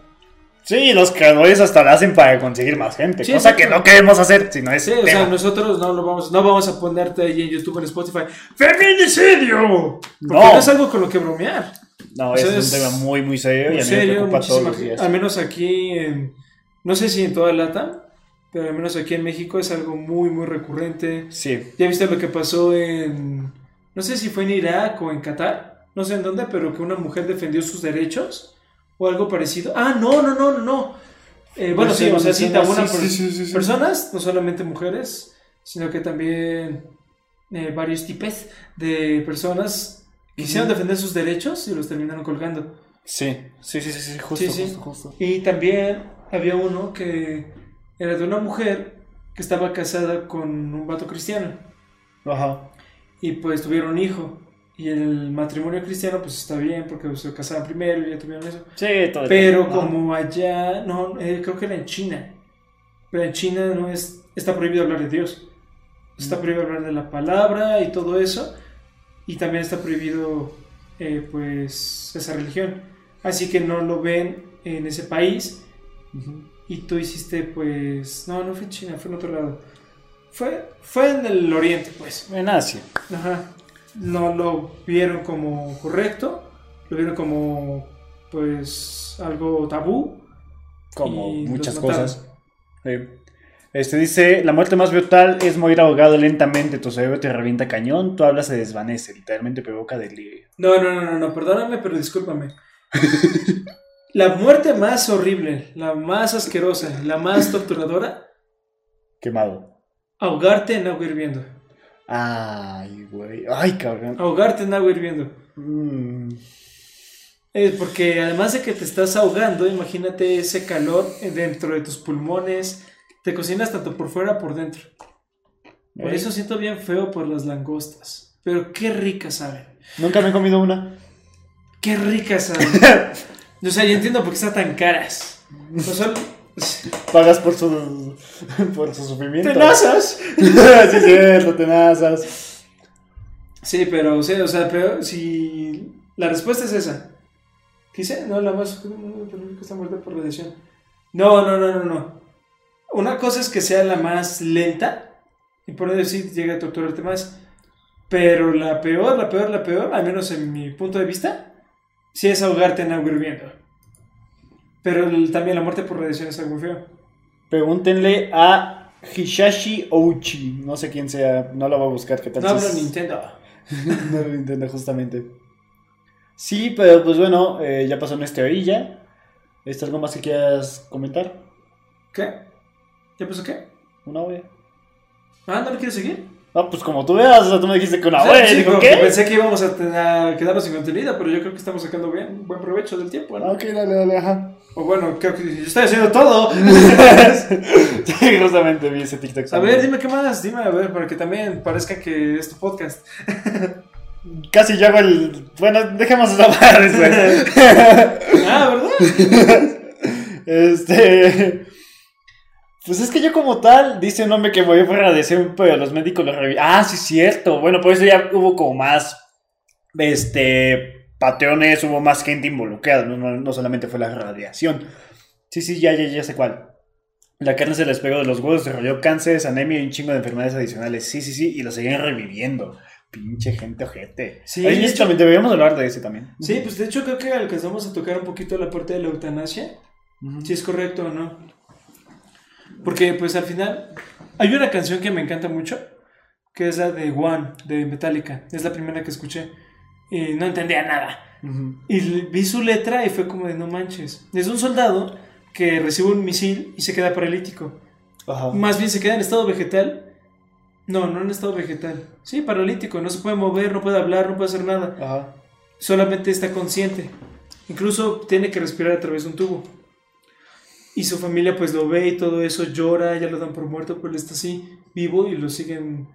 Sí, los creadores hasta lo hacen para conseguir más gente. Sí, cosa que no queremos hacer, sino es Sí, o sea, nosotros no lo vamos, no vamos a ponerte ahí en YouTube, en Spotify, ¡Feminicidio! Porque No. no es algo con lo que bromear. No, o sea, es, un tema muy, muy serio y a mí me preocupa todos los días. Al menos aquí en. No sé si en toda Lata, pero al menos aquí en México es algo muy, muy recurrente. Sí. ¿Ya viste lo que pasó en... No sé si fue en Irak o en Qatar, no sé en dónde, pero que una mujer defendió sus derechos o algo parecido. Ah, no, no, no, no, no. Eh, bueno, Pues sí, sí, o sea, sí, sí, algunas sí, per- sí, sí, sí. personas, no solamente mujeres, sino que también eh, varios tipos de personas quisieron defender sus derechos y los terminaron colgando. Sí, sí, sí, sí, sí, justo, Sí, sí. justo, justo. Y también había uno que era de una mujer que estaba casada con un vato cristiano. Ajá. Y pues tuvieron un hijo. Y el matrimonio cristiano pues está bien porque se casaron primero y ya tuvieron eso. Sí, todo Pero como allá, no, eh, creo que era en China. Pero en China no es, está prohibido hablar de Dios. Está Mm. prohibido hablar de la palabra y todo eso. Y también está prohibido eh, pues esa religión. Así que no lo ven en ese país. Ujú. Y tú hiciste pues... No, no fue en China, fue en otro lado. Fue, fue en el oriente pues. En Asia. Ajá. No lo vieron como correcto, lo vieron como pues algo tabú. Como muchas cosas. Sí. Este dice, la muerte más brutal es morir ahogado lentamente, tu cerebro te revienta cañón, tu habla se desvanece, literalmente provoca delirio. No, no, no, no, no, perdóname, pero discúlpame. la muerte más horrible, la más asquerosa, la más torturadora, Quemado. ahogarte en agua hirviendo. Ay, güey. Ay, cabrón. Ahogarte en agua hirviendo. Mm. Porque además de que te estás ahogando, imagínate ese calor dentro de tus pulmones. Te cocinas tanto por fuera como por dentro. Por eso siento bien feo por las langostas. Pero qué ricas saben. Nunca me he comido una. Qué ricas saben. o sea, yo entiendo por qué están tan caras. No son... Pagas por su, por su sufrimiento. ¡Tenazas! sí, es cierto, tenazas. Sí, pero, o sea, o sea, pero si... La respuesta es esa. ¿Qué dice? No, la más... que está muerta por radiación. No, no, no, no, no. Una cosa es que sea la más lenta. Y por decir, llega a torturarte más. Pero la peor, la peor, la peor, al menos en mi punto de vista, sí es ahogarte en agua hirviendo. Pero el- también la muerte por radiación es algo feo. Pregúntenle a Hishashi Ouchi. No sé quién sea, no lo voy a buscar. ¿Qué tal? No hablo es- Nintendo. no lo entiendo justamente. Sí, pero pues bueno, eh, ya pasó nuestra orilla. ¿Es algo más que quieras comentar? ¿Qué? ¿Ya pasó qué? Una hora. Ah, ¿no lo quieres seguir? Ah, pues como tú veas, o sea, tú me dijiste que una hora. sí, ¿qué? Pensé que íbamos a, quedarnos sin contenido, pero yo creo que estamos sacando bien, buen provecho del tiempo, ¿no? Ok, dale, dale, ajá. O bueno, creo que yo estoy haciendo todo. sí, justamente vi ese TikTok. a ver, dime qué más, dime, a ver, para que también parezca que es tu podcast. Casi yo hago el. Bueno, dejemos esa después. ah, ¿verdad? este. Pues es que yo como tal, dice un hombre que voy a radiación, pero los médicos lo revivieron. Ah, sí, cierto. Bueno, por eso ya hubo como más, este, patrones, hubo más gente involucrada, no, no, no solamente fue la radiación. Sí, sí, ya, ya, ya sé cuál. La carne se les pegó de los huevos, desarrolló cánceres, anemia y un chingo de enfermedades adicionales. Sí, sí, sí, y lo seguían reviviendo. Pinche gente ojete. Sí, Ahí de hecho- deberíamos hablar de ese también. Sí, pues de hecho creo que alcanzamos a tocar un poquito la parte de la eutanasia. Ujú. Si es correcto o no. Porque pues al final hay una canción que me encanta mucho, que es la de One, de Metallica. Es la primera que escuché. Y no entendía nada. Y vi su letra y fue como de no manches. Es un soldado que recibe un misil y se queda paralítico. Ajá. Más bien se queda en estado vegetal. No, no en estado vegetal. Sí, paralítico. No se puede mover, no puede hablar, no puede hacer nada. Ajá. Solamente está consciente. Incluso tiene que respirar a través de un tubo. Y su familia pues lo ve y todo eso, llora, ya lo dan por muerto, pero él está así, vivo y lo siguen,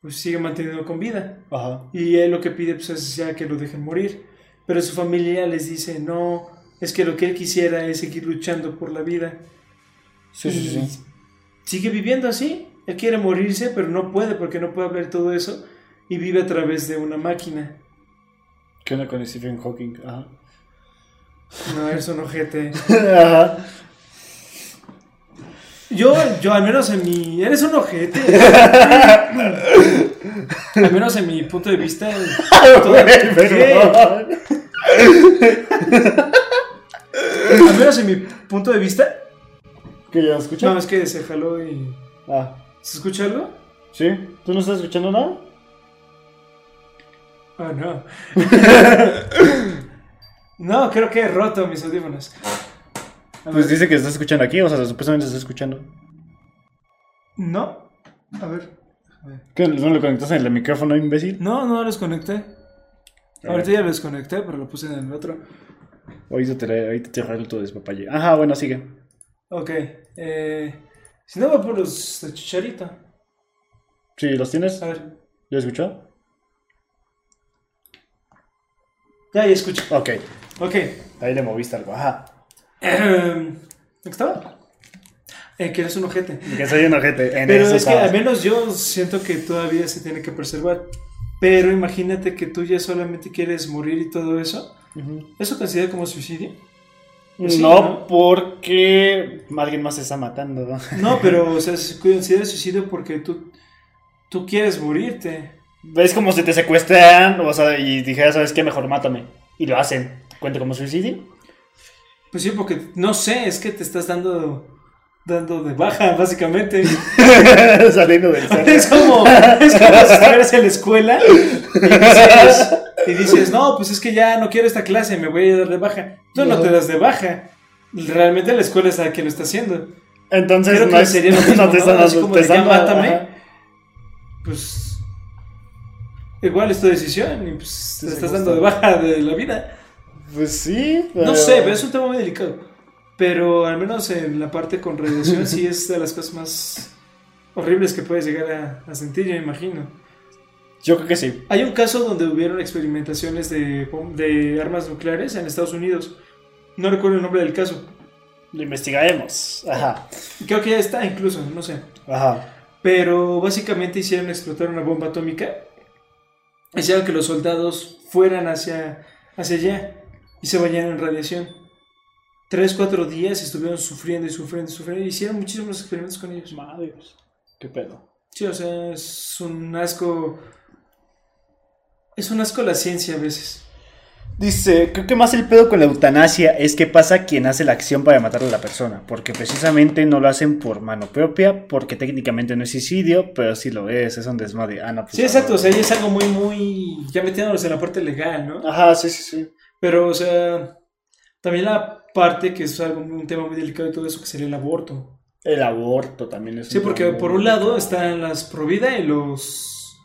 pues sigue manteniendo con vida. Ajá. Y él lo que pide pues es ya que lo dejen morir. Pero su familia les dice, no, es que lo que él quisiera es seguir luchando por la vida. Sí, sí, sí. Sigue viviendo así. Él quiere morirse, pero no puede porque no puede ver todo eso. Y vive a través de una máquina. ¿Qué onda con Stephen Hawking? Ajá. No, es un ojete. Ajá. Yo, yo al menos en mi... Eres un ojete. al menos en mi punto de vista... Al menos en mi punto de vista... ¿Qué ya escuchas? No, es que se jaló y... Ah, ¿Se escucha algo? ¿sí? ¿Tú no estás escuchando nada? Ah, no. no, creo que he roto mis audífonos. Pues dice que estás escuchando aquí, o sea, supuestamente estás escuchando. No. A ver. ¿Qué? ¿No le conectas en el micrófono, imbécil? No, no los conecté. Ahorita ya los conecté, pero lo puse en el otro. Ahorita te, ahorita te arreglo tu despapalle. Ajá, bueno, sigue. Ok. Eh, si no va por los de chicharito. Sí, ¿los tienes? A ver. ¿Ya escuchó? Ya, ya escucho. Ok, Ok. ahí le moviste algo. Ajá. ¿Dónde estaba? Eh, que eres un ojete. Que soy un ojete. En Pero eso es que al menos yo siento que todavía se tiene que preservar. Pero imagínate que tú ya solamente quieres morir y todo eso. Ujú. ¿Eso considera como suicidio? Sí, no, ¿no? porque alguien más se está matando. No, pero, o sea, se considera suicidio porque tú, tú quieres morirte. Es como si te secuestran, o sea, y dijeras, ¿sabes qué? Mejor mátame. Y lo hacen. ¿Cuenta como suicidio? Pues sí, porque no sé, es que te estás dando, dando de baja, básicamente. Saliendo del cerro. Es como, es como si estuvieras en la escuela y dices, y dices, no, pues es que ya no quiero esta clase, me voy a dar de baja. Tú no te das de baja. Realmente la escuela es la que lo está haciendo. Entonces, Creo no, que sería lo mismo, no te ¿no? están Así dando. como te de, ya mátame. ajá. Pues igual es tu decisión y pues te Sí, estás dando de baja de la vida. Pues sí. No sé, pero es un tema muy delicado. Pero al menos en la parte con radiación sí es de las cosas más horribles que puedes llegar a, a sentir, yo me imagino. Yo creo que sí. Hay un caso donde hubieron experimentaciones de, de armas nucleares en Estados Unidos. No recuerdo el nombre del caso. Lo investigaremos. Ajá. Creo que ya está incluso, no sé. Ajá. Pero básicamente hicieron explotar una bomba atómica. Hicieron que los soldados fueran hacia, hacia allá y se bañaran en radiación. Tres, cuatro días estuvieron sufriendo y sufriendo y sufriendo. y Hicieron muchísimos experimentos con ellos. Madre Dios. ¿Qué pedo? Sí, o sea, es un asco. Es un asco la ciencia a veces. Dice, creo que más el pedo con la eutanasia es que pasa quien hace la acción para matar a la persona, porque precisamente no lo hacen por mano propia, porque técnicamente no es suicidio, pero sí lo es, es un desmadre. Ah, no, pues, Sí, exacto, o sea, es algo muy, muy. Ya metiéndonos en la parte legal, ¿no? Ajá, sí, sí, sí. Pero, o sea, también la parte que es algo, un tema muy delicado y todo eso, que sería el aborto. El aborto también es Sí, porque por un lado están las pro vida y los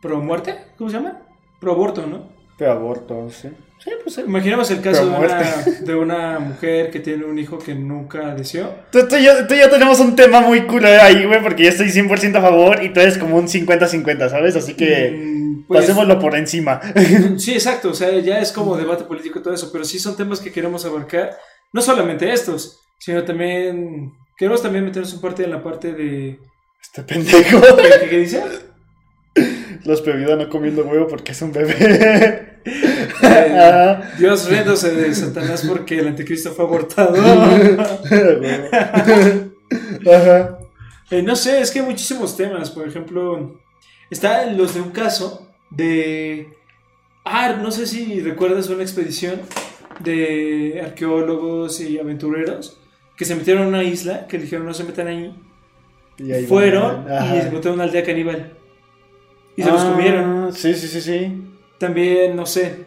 pro muerte, ¿cómo se llama? Pro aborto, ¿no? Pero aborto, sí. Sí, pues. Imaginemos el caso de una, de una mujer que tiene un hijo que nunca deseó. Tú, tú y yo, tú y yo tenemos un tema muy cool ahí, güey, porque yo estoy 100% a favor y tú eres como un 50-50, ¿sabes? Así que Mm, pues, pasémoslo por encima. Sí, exacto, o sea, ya es como debate político y todo eso, pero sí son temas que queremos abarcar, no solamente estos, sino también Queremos también meternos un parte en la parte de. Este pendejo. ¿Qué, qué- qué dice? Los prohibido no comiendo huevo porque es un bebé. Dios riéndose de Satanás porque el anticristo fue abortado. Ajá. Eh, no sé, es que hay muchísimos temas. Por ejemplo, está los de un caso de. Ah, no sé si recuerdas una expedición de arqueólogos y aventureros que se metieron a una isla, que dijeron no se metan ahí. Y ahí Fueron y encontraron una aldea caníbal. Y se los Ah, comieron. Sí, sí, sí, sí. También, no sé.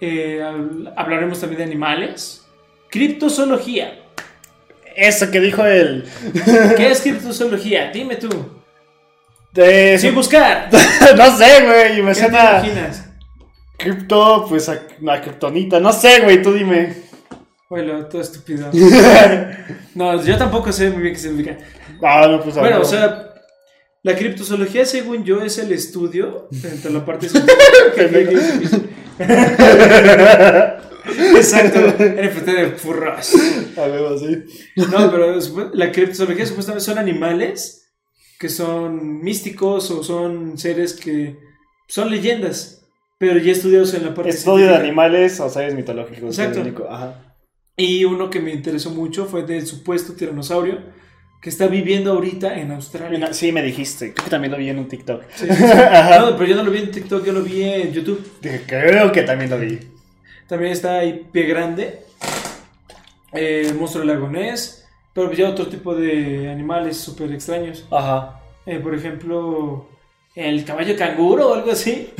eh, hab- hablaremos también de animales. Criptozoología. Eso que dijo él. ¿Qué es criptozoología? Dime tú. De- Sin buscar. no sé, güey. Me ¿Qué te imaginas? cripto, pues a, a kriptonita. No sé, güey. Tú dime. Bueno, todo estúpido. No, yo tampoco sé muy bien qué significa. Ah, no, pues Bueno, o sea, la criptozoología, según yo, es el estudio entre la parte científica. Exacto, NFT de furros. A ver, así. No, pero la criptozoología supuestamente son animales que son místicos o son seres que son leyendas, pero ya estudiados en la parte Estudio de científica. animales o seres mitológicos. Exacto. Ajá. Y uno que me interesó mucho fue del supuesto tiranosaurio que está viviendo ahorita en Australia. Sí, me dijiste. Creo que también lo vi en un TikTok. Sí, sí, sí. No, pero yo no lo vi en TikTok, yo lo vi en YouTube. Creo que también lo vi. También está ahí Pie Grande, eh, el monstruo del lago Ness, pero ya otro tipo de animales súper extraños. Ajá. Eh, por ejemplo, el caballo canguro o algo así.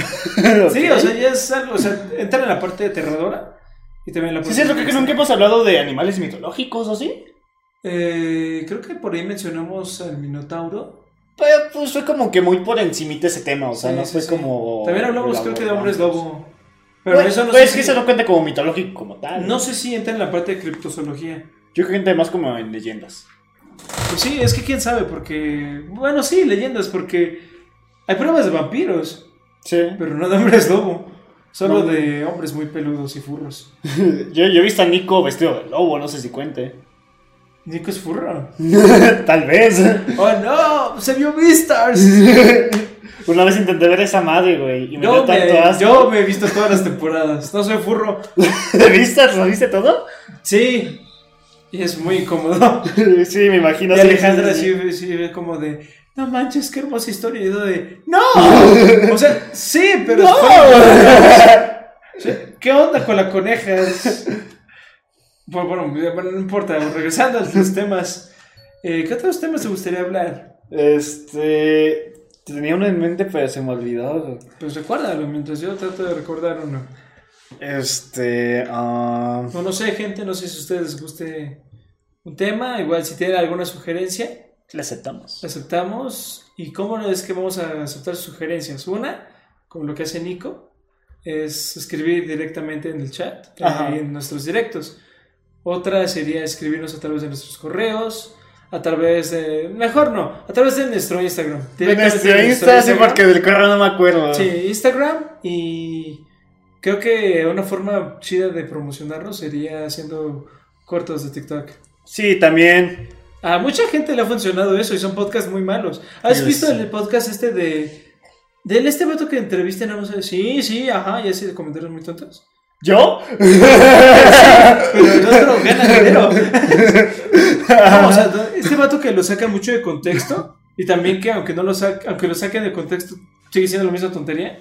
Sí, o sea, ya es algo, o sea, entra en la parte aterradora y también en la Sí, parte... es cierto que nunca hemos hablado de animales mitológicos, ¿o sí? Eh, creo que por ahí mencionamos al Minotauro. Pero pues fue como que muy por encimita ese tema, o sea, Sí, no fue sí. como... También hablamos, creo que de hombres lobo. Pero Bueno, eso no pues sé es que eso no cuenta como mitológico como tal. No sé si entra en la parte de criptozoología. Yo creo que entra más como en leyendas. Pues sí, es que quién sabe, porque. Bueno, sí, leyendas, porque hay pruebas de vampiros, Sí. pero no de hombres lobo. Solo No. de hombres muy peludos y furros. yo, yo he visto a Nico vestido de lobo, no sé si cuente. Nico es furro. Tal vez. ¡Oh no! ¡Se vio Beastars! Una vez intenté ver esa madre, güey, y me Yo dio tanto me, asco. yo me he visto todas las temporadas. No soy furro. ¿Te viste? ¿Lo viste todo? Sí. Y es muy incómodo. sí, me imagino. Y Alejandra sí, sí, sí. sí, como de. No manches, qué hermosa historia. Y yo de. ¡No! O sea, sí, pero. ¡No! ¿Qué onda con la coneja? Bueno, bueno, bueno, no importa. Regresando a los temas. eh, ¿Qué otros temas te gustaría hablar? Este. Tenía uno en mente, pero se me olvidó. Pues recuérdalo mientras yo trato de recordar uno. Este. ah, No, no sé, gente, no sé si a ustedes les guste un tema. Igual si tienen alguna sugerencia, le aceptamos. la aceptamos. ¿Y cómo no es que vamos a aceptar sugerencias? Una, como lo que hace Nico, es escribir directamente en el chat, ahí en nuestros directos. Otra sería escribirnos a través de nuestros correos, a través de... Mejor no, a través de nuestro Instagram. De nuestro de Insta, sí, porque del correo no me acuerdo. Sí, Instagram y creo que una forma chida de promocionarnos sería haciendo cortos de TikTok. Sí, también. A mucha gente le ha funcionado eso y son podcasts muy malos. ¿Has visto el podcast este de... Del este vato que entrevista en Amazon? Sí, sí, ajá, y de comentarios muy tontos. ¿Yo? Pero el otro gana dinero. No, o sea, este vato que lo saca mucho de contexto y también que aunque no lo saque, aunque lo saquen de contexto, sigue siendo la misma tontería.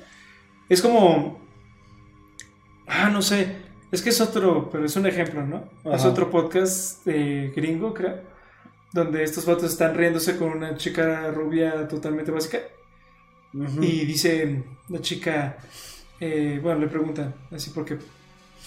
Es como. Ah, no sé. Es que es otro, pero es un ejemplo, ¿no? Es otro podcast eh, gringo, creo. Donde estos vatos están riéndose con una chica rubia totalmente básica. Y dice la chica, eh, bueno, le preguntan, así porque,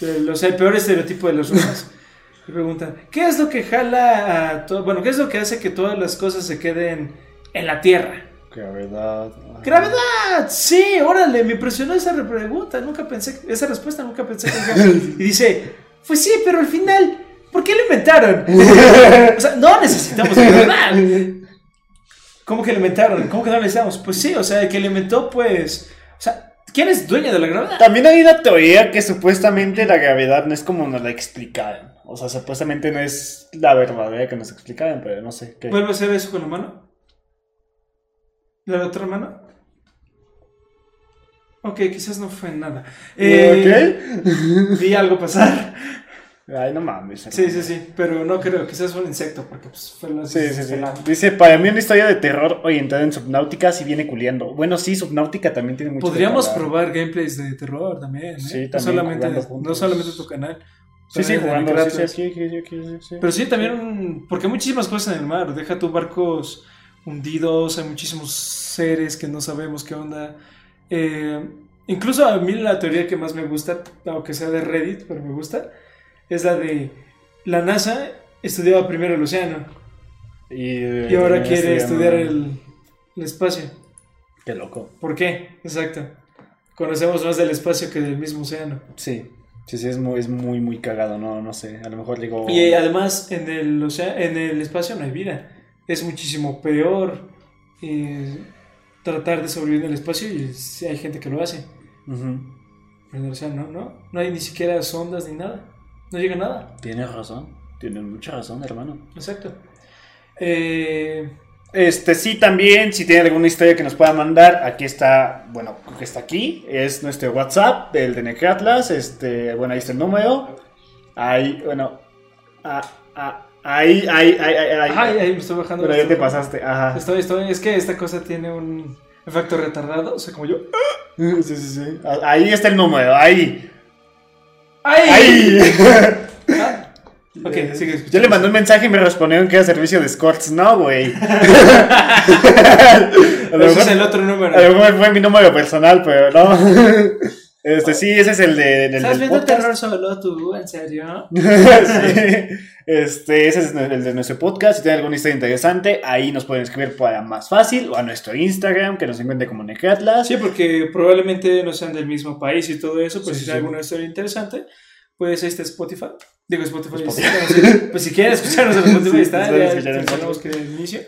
el, o sea, el peor estereotipo de las rumas. le preguntan, ¿qué es lo que jala a todo, bueno, qué es lo que hace que todas las cosas se queden en la Tierra? Gravedad. ¡Gravedad! Sí, órale, me impresionó esa pregunta, nunca pensé, esa respuesta nunca pensé que... Y dice, pues sí, pero al final, ¿por qué lo inventaron? o sea, no necesitamos gravedad. ¿Cómo que lo inventaron? ¿Cómo que no lo necesitamos? Pues sí, o sea, el que lo inventó, pues. O sea, ¿quién es dueño de la gravedad? También hay una teoría que supuestamente la gravedad no es como nos la explicaron. O sea, supuestamente no es la verdadera que nos explicaban, pero no sé. ¿qué? ¿Vuelve a hacer eso con la mano? ¿La otra mano? Ok, quizás no fue nada. Eh, Vi algo pasar. Ay, no mames. Sí, sí, sí, pero no creo, quizás fue un insecto, porque pues fue la... Sí, sí, sí. Dice, para mí una historia de terror orientada en Subnautica si viene culiando. Bueno, sí, Subnautica también tiene mucho Podríamos probar gameplays de terror también, ¿eh? Sí, también. No solamente, no solamente tu canal. Sí, sí, jugando. Sí, sí, sí, Pero sí, también, porque hay muchísimas cosas en el mar. Deja tus barcos hundidos, hay muchísimos seres que no sabemos qué onda. Eh, incluso a mí la teoría que más me gusta, aunque sea de Reddit, pero me gusta, es la de la NASA estudiaba primero el océano. Y, ahora quiere estudiar el, espacio. Qué loco. ¿Por qué? Exacto. Conocemos más del espacio que del mismo océano. Sí. Sí, sí, es muy, es muy, muy cagado, no, no sé. A lo mejor digo. Y además, en el, océano, en el espacio no hay vida. Es muchísimo peor eh, tratar de sobrevivir en el espacio y hay gente que lo hace. En el océano, ¿no? No hay ni siquiera sondas ni nada. No llega nada. Tienes razón, tienes mucha razón, hermano. Exacto. Eh, este, sí, también, si tiene alguna historia que nos pueda mandar, aquí está, bueno, que está aquí, es nuestro WhatsApp, el de Necratlas, este, bueno, ahí está el número. Ahí, bueno, ah, ah, ahí, ahí, ahí, ahí, ahí. ahí me estoy bajando. Pero ya te pasaste, ajá. Estoy, estoy, es que esta cosa tiene un efecto retardado, o sea, como yo. Sí, sí, sí. Ahí está el número, ahí. ¡Ay! ¡Ay! Ah, ok, sigue Yo le mandé un mensaje y me respondieron que era servicio de escorts. No, güey. ese es el otro número. A lo mejor fue mi número personal, pero no. Este, sí, ese es el de. Del, ¿Estás viendo terror solo tú? ¿En serio? sí. Este, ese es el de nuestro podcast. Si tienen alguna historia interesante, ahí nos pueden escribir para más fácil o a nuestro Instagram, que nos encuentre como Necatlas. Sí, porque probablemente no sean del mismo país y todo eso, pues si tienen alguna historia interesante, pues este Spotify. Digo Spotify. Spotify. pues si quieren escucharnos en Spotify, está. Ya tenemos que el inicio.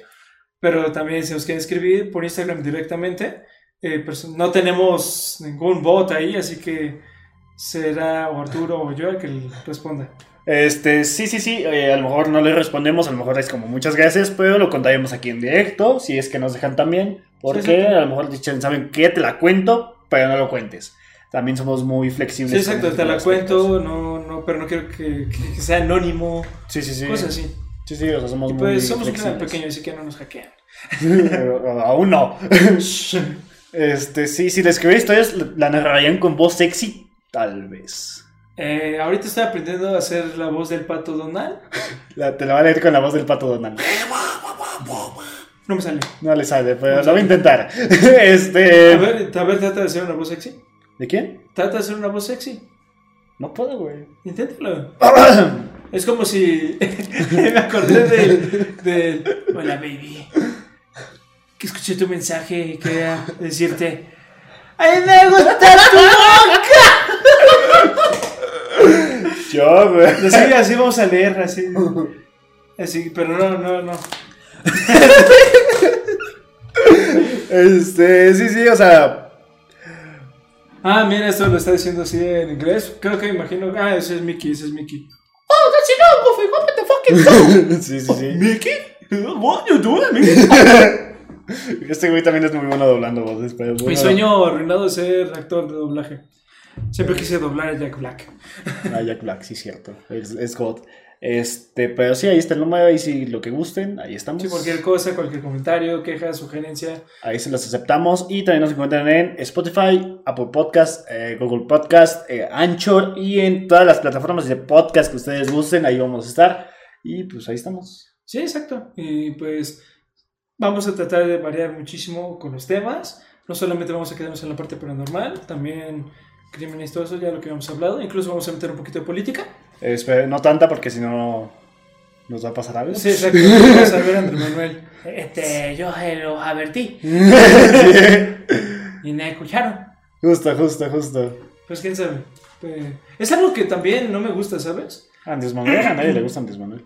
Pero también si nos quieren escribir por Instagram directamente eh, no tenemos ningún bot ahí, así que será o Arturo o yo el que responda. Este, sí, sí, sí, eh, a lo mejor no le respondemos, a lo mejor es como muchas gracias, pero lo contaremos aquí en directo, si es que nos dejan también, porque a lo mejor dicen, saben que te la cuento, pero no lo cuentes. También somos muy flexibles. Sí, exacto, te la cuento, no, no, pero no quiero que, sea anónimo. Sí, sí, sí. Cosas así. Sí, sí, o sea, somos pues somos un canal pequeño, así que no nos hackean. Aún no. Este, sí, si le escribí historias, la narrarían con voz sexy, tal vez. Eh, ahorita estoy aprendiendo a hacer la voz del pato Donald. te la voy a leer con la voz del pato Donald. No me sale. No le sale, pero lo voy a intentar. este. A ver, a ver, trata de hacer una voz sexy. ¿De quién? Trata de hacer una voz sexy. No puedo, güey. Inténtalo. es como si. me acordé del, del. Hola, baby escuché tu mensaje y quería decirte, ¡Ay, me gusta tu boca! Yo, güey. Así, así vamos a leer, así. Así, pero no, no, no. Este, sí, sí, o sea. Ah, mira, esto lo está diciendo así en inglés. Creo que imagino. Ah, ese es Mickey, ese es Mickey. Oh, that's enough, Goofy. What the fuck is Sí, sí, sí. Mickey? What you doing, Mickey? Este güey también es muy bueno doblando voces. Mi sueño arruinado es ser actor de doblaje. Siempre quise doblar a Jack Black. A Jack Black, sí, cierto. Es, God. Este, pero sí, ahí está el número, ahí sí lo que gusten, ahí estamos. Sí, cualquier cosa, cualquier comentario, queja, sugerencia. Ahí se las aceptamos y también nos encuentran en Spotify, Apple Podcast, eh, Google Podcast, eh, Anchor y en todas las plataformas de podcast que ustedes gusten, ahí vamos a estar y pues ahí estamos. Sí, exacto. Y pues Vamos a tratar de variar muchísimo con los temas. No solamente vamos a quedarnos en la parte paranormal, también crímenes, todo eso, ya lo que hemos hablado. Incluso vamos a meter un poquito de política. no tanta porque si no nos va a pasar algo. Sí, exacto. Vamos a ver, Andrés Manuel. Este, yo lo advertí. y me escucharon. Justo, justo, justo. Pues quién sabe. Pues, es algo que también no me gusta, ¿sabes? Andrés Manuel, a nadie le gusta Andrés Manuel.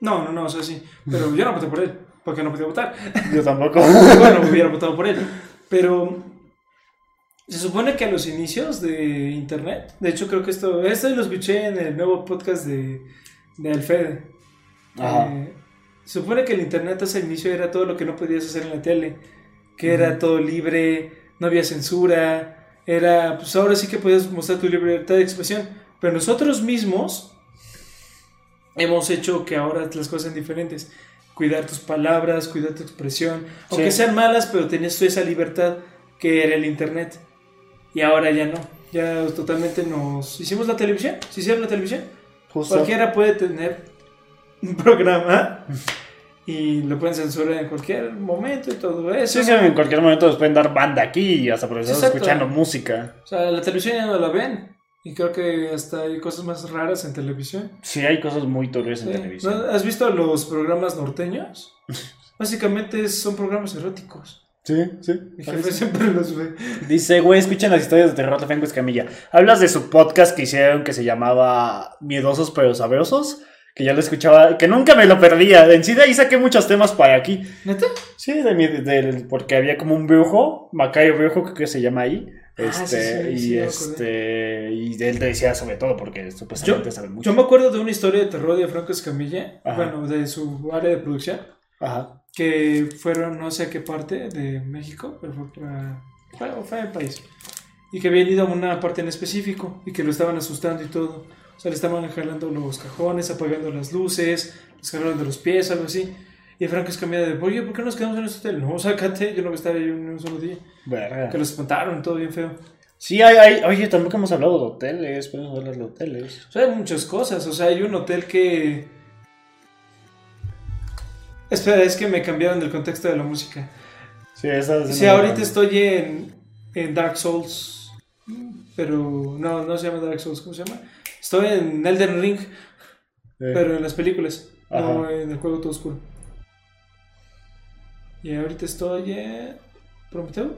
No, no, no, o sea, sí. Pero yo no voté por él porque no podía votar. Yo tampoco. bueno, hubiera votado por él. Pero se supone que a los inicios de Internet, de hecho creo que esto, esto lo escuché en el nuevo podcast de de. Ajá. Eh, supone que el internet hasta el inicio era todo lo que no podías hacer en la tele, que era todo libre, no había censura, era, pues ahora sí que podías mostrar tu libertad de expresión, pero nosotros mismos hemos hecho que ahora las cosas sean diferentes. Cuidar tus palabras, cuidar tu expresión, aunque Sí. sean malas, pero tenías tú esa libertad que era el internet. Y ahora ya no. Ya totalmente nos hicimos la televisión. ¿Se hicieron la televisión? Justo. Cualquiera puede tener un programa y lo pueden censurar en cualquier momento y todo eso. Sí, sí, en cualquier momento nos pueden dar banda aquí y hasta por eso Exacto. escuchando música. O sea, la televisión ya no la ven. Y creo que hasta hay cosas más raras en televisión. Sí, hay cosas muy turbias en Sí. televisión. ¿No? ¿Has visto los programas norteños? Básicamente son programas eróticos. Sí, sí. Mi jefe siempre los ve. Dice, güey, escuchen las historias de terror de Fengo Escamilla. Hablas de su podcast que hicieron que se llamaba Miedosos pero Sabrosos. Que ya lo escuchaba, que nunca me lo perdía. En sí, de ahí saqué muchos temas para aquí. ¿Neta? Sí, de mi- del- porque había como un brujo, Macayo Brujo, creo que se llama ahí. Ah, Este, sí, sí, sí, y este, y él te decía sobre todo, porque supuestamente sabe mucho. Yo me acuerdo de una historia de terror de Franco Escamilla, Ajá. bueno, de su área de producción, Ajá. Que fueron no sé a qué parte de México, pero fue, para- fue, fue el país. Y que habían ido a una parte en específico y que lo estaban asustando y todo. O sea, le estaban jalando los cajones, apagando las luces, les jalaron de los pies, algo así. Y Franco Escamilla de, oye, ¿por qué nos quedamos en este hotel? No, sácate, yo no voy a estar ahí un, un solo día. Verga. Que los espantaron, todo bien feo. Sí, hay, hay, oye, tampoco hemos hablado de hoteles, podemos hablar de hoteles. O sea, hay muchas cosas. O sea, hay un hotel que. Espera, es que me cambiaron del contexto de la música. Sí, ahorita estoy en, en Dark Souls. Pero no, no se llama Dark Souls, ¿cómo se llama? Estoy en Elden Ring, pero en las películas, no en el juego todo oscuro. Y ahorita estoy en. ¿Prometeo?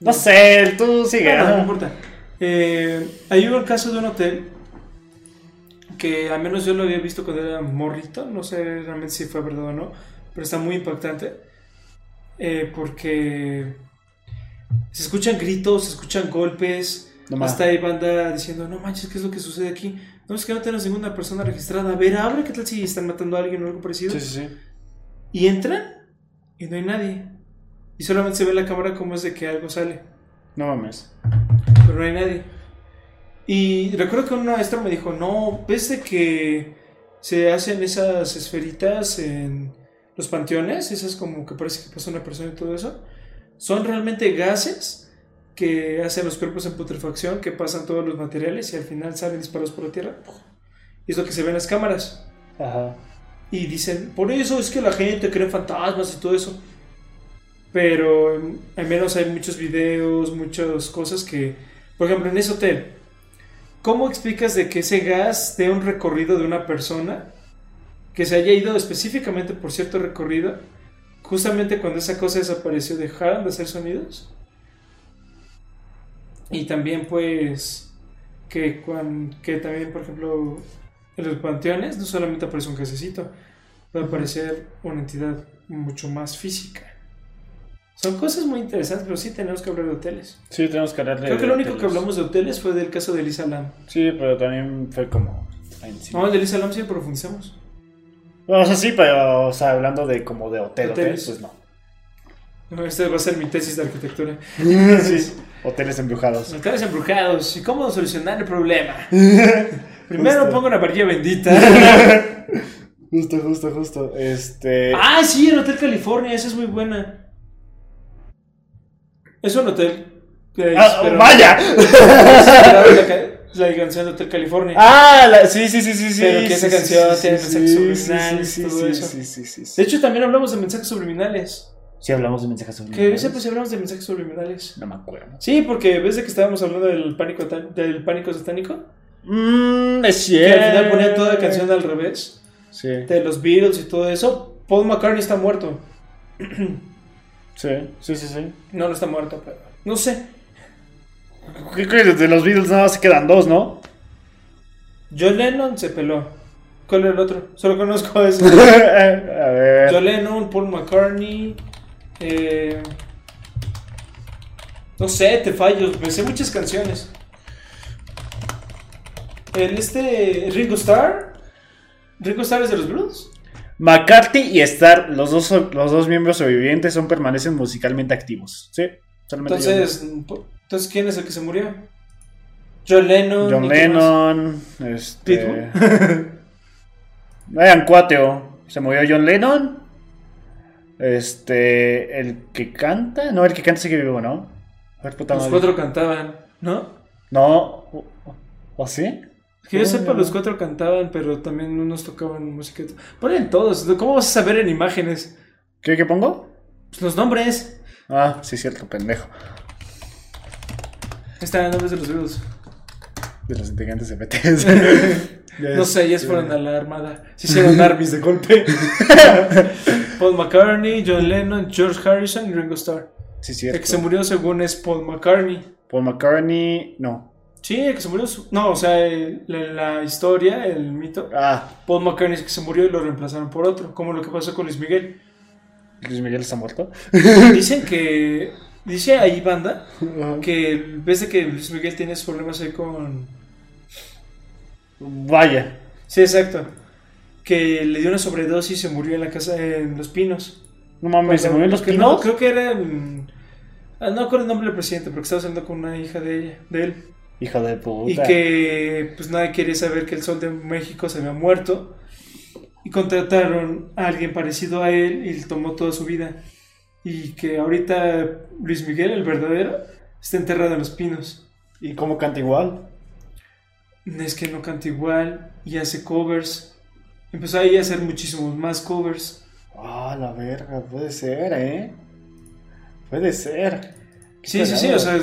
No sé, tú sigue. Bueno, no importa. Eh, hay un caso de un hotel que al menos yo lo había visto cuando era morrito, no sé realmente si fue verdad o no, pero está muy impactante eh, porque se escuchan gritos, se escuchan golpes, No hasta hay banda diciendo, no manches, ¿qué es lo que sucede aquí? No es que no tenemos ninguna persona registrada, a ver, abre, ¿qué tal si están matando a alguien o algo parecido? Sí, sí, sí. Y entran y no hay nadie. Y solamente se ve en la cámara como es de que algo sale No mames. pero no hay nadie. Y recuerdo que un maestro me dijo, no, ves de que se hacen esas esferitas en los panteones, esas como que parece que pasa una persona y todo eso, son realmente gases que hacen los cuerpos en putrefacción, que pasan todos los materiales y al final salen disparados por la tierra. Y es lo que se ve en las cámaras. Ajá. Y dicen, por eso es que la gente cree en fantasmas y todo eso. Pero al menos hay muchos videos, muchas cosas que, por ejemplo, en ese hotel, ¿cómo explicas de que ese gas dé un recorrido de una persona que se haya ido específicamente por cierto recorrido, justamente cuando esa cosa desapareció, dejaron de hacer sonidos? Y también pues que, que también, por ejemplo, en los panteones no solamente aparece un gasecito, puede aparecer una entidad mucho más física. Son cosas muy interesantes, pero sí tenemos que hablar de hoteles. Sí, tenemos que hablar de. Creo que lo único que hablamos de hoteles fue del caso de Lisa Lam. Sí, pero también fue como. No, de Lisa Lam sí profundizamos. O sea, sí, pero, o sea, hablando de como de hotel, hotel, Hoteles. pues no. No, Esta va a ser mi tesis de arquitectura. sí. Hoteles embrujados. Hoteles embrujados y cómo solucionar el problema. Primero Justo. pongo una varilla bendita. Justo, justo, justo. Este. ah, sí, el Hotel California, esa es muy buena. Es un hotel. que Ah, ¡Vaya! la, ca- la canción de Hotel California. Ah, la- sí, sí, sí, sí, sí. Pero que esa canción tiene mensajes subliminales, sí, todo sí, eso. Sí, sí, sí, sí. De hecho, también hablamos de mensajes subliminales. Sí, hablamos de mensajes Que subliminales. sepa si hablamos de mensajes subliminales. No me acuerdo. Sí, porque ves de que estábamos hablando del pánico, del pánico satánico. Mmm, es Que cierto. al final ponía toda la canción al revés. Sí, De los Beatles y todo eso. Paul McCartney está muerto. sí, sí, sí, sí. No, no está muerto, pero. No sé. ¿Qué crees? De los Beatles nada más se quedan dos, ¿no? John Lennon se peló. ¿Cuál era el otro? Solo conozco eso. A ver. John Lennon, Paul McCartney. eh, no sé, te fallo. Me sé muchas canciones. El este Ringo Starr. ¿Ringo Starr es de los Blues? McCarthy y Starr, los dos, los dos miembros sobrevivientes, son permanecen musicalmente activos. Sí, entonces, entonces, ¿quién es el que se murió? John Lennon. John Lennon. Este. Vayan cuateo. Se murió John Lennon. Este. El que canta. No, el que canta sigue vivo, ¿no? los cuatro cantaban, ¿no? No. ¿O sí? Que yo sepa, los cuatro cantaban, pero también unos tocaban música. Ponen todos. ¿Cómo vas a saber en imágenes? ¿Qué, qué pongo? Pues los nombres. Ah, sí, cierto, pendejo. Están nombres de los vivos. De los integrantes de BTS. no sé, ellos fueron a la armada. Se hicieron armies de golpe. Paul McCartney, John Lennon, George Harrison y Ringo Starr. Sí, cierto. El que se murió según es Paul McCartney. Paul McCartney, no. Sí, el que se murió. No, o sea, la, historia, el mito. Ah. Paul McCartney es que se murió y lo reemplazaron por otro. Como lo que pasó con Luis Miguel. Luis Miguel está muerto. Dicen que. Dice ahí, banda, que ves de que Luis Miguel tiene problemas ahí con. Vaya. Sí, exacto. Que le dio una sobredosis y se murió en la casa en Los Pinos. No mames, ¿se murió en Los Pinos? No, creo que era en. Ah, no con el nombre del presidente, porque estaba hablando con una hija de ella, de él. Hija de puta. Y que pues nadie quería saber que el sol de México se había muerto y contrataron a alguien parecido a él y tomó toda su vida. Y que ahorita Luis Miguel, el verdadero, está enterrado en los pinos. ¿Y cómo canta igual? Es que no canta igual y hace covers. Empezó ahí a hacer muchísimos más covers. Ah, la verga, puede ser, ¿eh? Puede ser. Sí, sí, sí, o sea,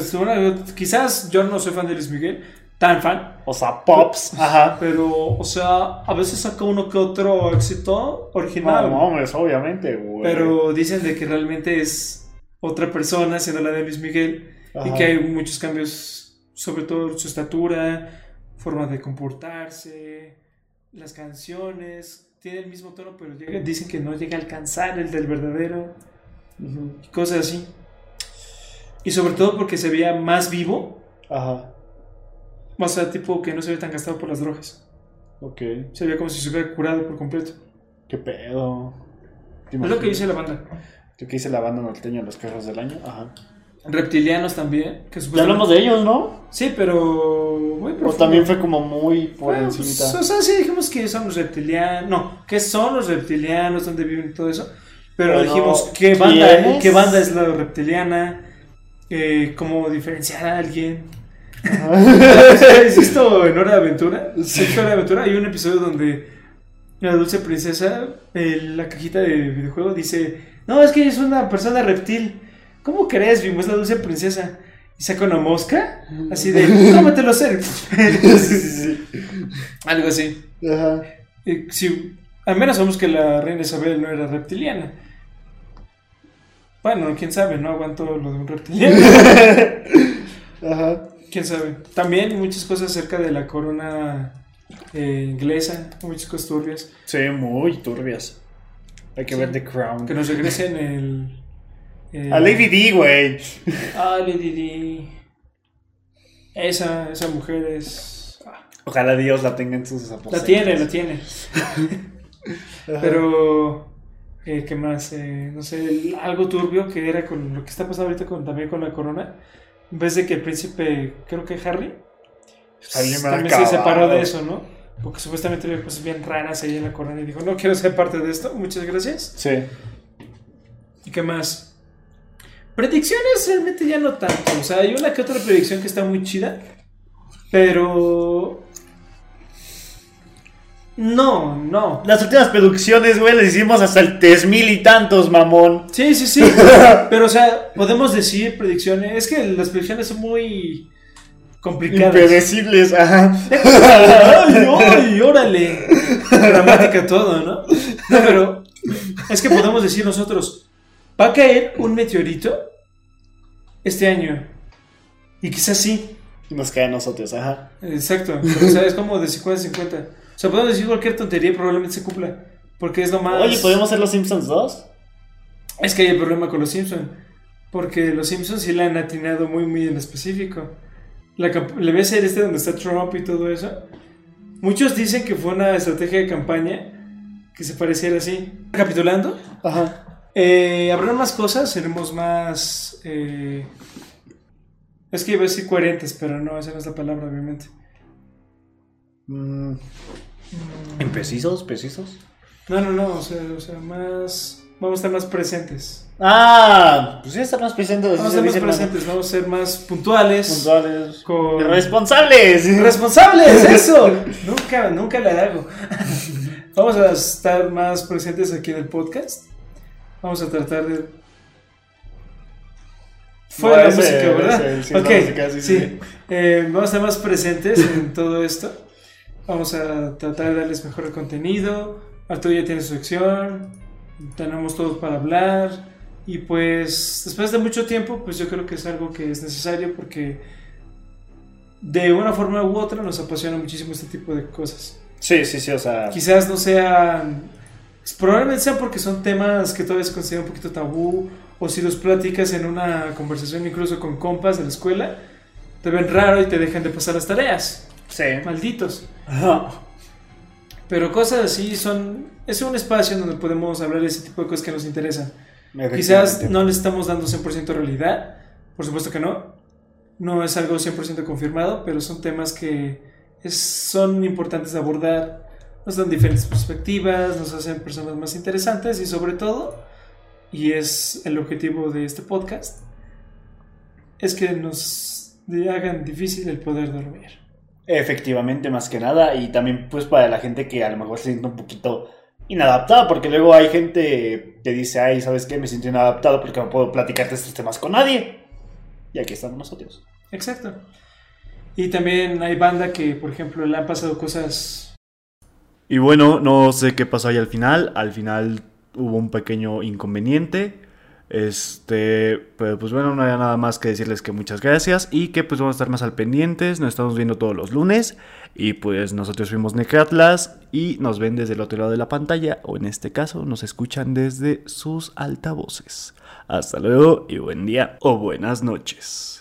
quizás yo no soy fan de Luis Miguel, tan fan. O sea, pops. Ajá. Pero, o sea, a veces saca uno que otro éxito original. No, no, obviamente, güey. Pero dicen de que realmente es otra persona siendo la de Luis Miguel. Y que hay muchos cambios, sobre todo su estatura, forma de comportarse, las canciones. Tiene el mismo tono, pero dicen que no llega a alcanzar el del verdadero. Cosas así. Y sobre todo porque se veía más vivo. Ajá. O sea, tipo que no se ve tan gastado por las drogas. Ok. Se veía como si se hubiera curado por completo. ¿Qué pedo? Es lo que dice la banda. ¿Qué dice la banda norteña los carros del año? Ajá. Reptilianos también. Que ya hablamos de ellos, ¿no? Sí, pero. o también fue como muy por bueno, pues, o sea, sí dijimos que son los reptilianos. No, que son los reptilianos, dónde viven y todo eso. Pero, dijimos, ¿qué banda, ¿qué banda es la reptiliana? Eh, ¿Cómo diferenciar a alguien? ¿Has visto en Hora de Aventura? Sí. En Hora de Aventura hay un episodio donde la dulce princesa, la cajita de videojuego, dice: No, es que es una persona reptil. ¿Cómo crees, Bimbo? Es la dulce princesa. Y saca una mosca, así de: Cómetelo ser. Algo así. Ajá. si, al menos sabemos que la reina Isabel no era reptiliana. Bueno, quién sabe, no aguanto lo de un reptiliano. Ajá. Quién sabe. También muchas cosas acerca de la corona eh, inglesa, muchas cosas turbias. Sí, muy turbias. Hay que ver The Crown. Que nos regresen el. el a Lady D, güey. Ah, Lady D. Esa, esa mujer es. Ah. Ojalá Dios la tenga en sus aposentos. La tiene, la tiene. Pero. Eh, ¿Qué más? Eh, no sé, algo turbio que era con lo que está pasando ahorita con, también con la corona en vez de que el príncipe, creo que Harry, también se separó de eso, ¿no? Porque supuestamente había cosas bien raras ahí en la corona y dijo, no quiero ser parte de esto, muchas gracias. Sí. ¿Y qué más? Predicciones realmente ya no tanto. O sea, hay una que otra predicción que está muy chida. Pero no, no. Las últimas producciones, güey, las hicimos hasta el tres mil y tantos, mamón. Sí, sí, sí. Pero, o sea, podemos decir predicciones. Es que las predicciones son muy complicadas. Impredecibles, ajá. ¡Ay, ay, órale! Dramática todo, ¿no? No, pero es que podemos decir nosotros: va a caer un meteorito este año. Y quizás sí. Y nos cae a nosotros, ajá. Exacto. o sea, es como de 50 50. O sea, podemos decir cualquier tontería y probablemente se cumpla. Porque es lo más. Oye, ¿podemos hacer los Simpsons 2? Es que hay el problema con los Simpsons. Porque los Simpsons sí la han atinado muy, muy en específico. La, le ves a este donde está Trump y todo eso. Muchos dicen que fue una estrategia de campaña que se pareciera así. Recapitulando, Ajá. eh, habrá más cosas, seremos más... eh, es que iba a decir coherentes, pero no, esa no es la palabra, obviamente. Mm, ¿Imprecisos? ¿Precisos? No, no, no, o sea, o sea, más... Vamos a estar más presentes. Ah, pues sí, estar más presentes. Vamos a ser más presentes, vamos a ser más puntuales. Puntuales. Con... Responsables. ¡Responsables! ¡Eso! nunca, nunca la hago. Vamos a estar más presentes aquí en el podcast. Vamos a tratar de. Fue No, la música, ¿verdad? ese, sí, ok, música, sí, sí. sí. Eh, vamos a estar más presentes en todo esto. Vamos a tratar de darles mejor contenido. Arturo ya tiene su sección. Tenemos todos para hablar. Y pues, después de mucho tiempo, pues yo creo que es algo que es necesario porque de una forma u otra nos apasiona muchísimo este tipo de cosas. Sí, sí, sí, o sea. Quizás no sean, probablemente sean porque son temas que todavía se consideran un poquito tabú, o si los platicas en una conversación incluso con compas de la escuela, te ven raro y te dejan de pasar las tareas. Sí. Malditos. Pero cosas así son, es un espacio donde podemos hablar de ese tipo de cosas que nos interesan. Quizás no le estamos dando 100% realidad, por supuesto que no. No es algo 100% confirmado, pero son temas que es- son importantes de abordar. Nos dan diferentes perspectivas, nos hacen personas más interesantes y sobre todo, y es el objetivo de este podcast, es que nos hagan difícil el poder dormir. Efectivamente, más que nada. Y también, pues, para la gente que a lo mejor se siente un poquito inadaptada, porque luego hay gente que dice, ay, ¿sabes qué? Me siento inadaptado porque no puedo platicar de estos temas con nadie. Y aquí estamos nosotros. Exacto. Y también hay banda que, por ejemplo, le han pasado cosas Y bueno, no sé qué pasó ahí al final. Al final hubo un pequeño inconveniente. Este, pero pues bueno, no hay nada más que decirles que muchas gracias y que pues vamos a estar más al pendientes. Nos estamos viendo todos los lunes y pues nosotros fuimos Necratlas y nos ven desde el otro lado de la pantalla o en este caso nos escuchan desde sus altavoces. Hasta luego y buen día o buenas noches.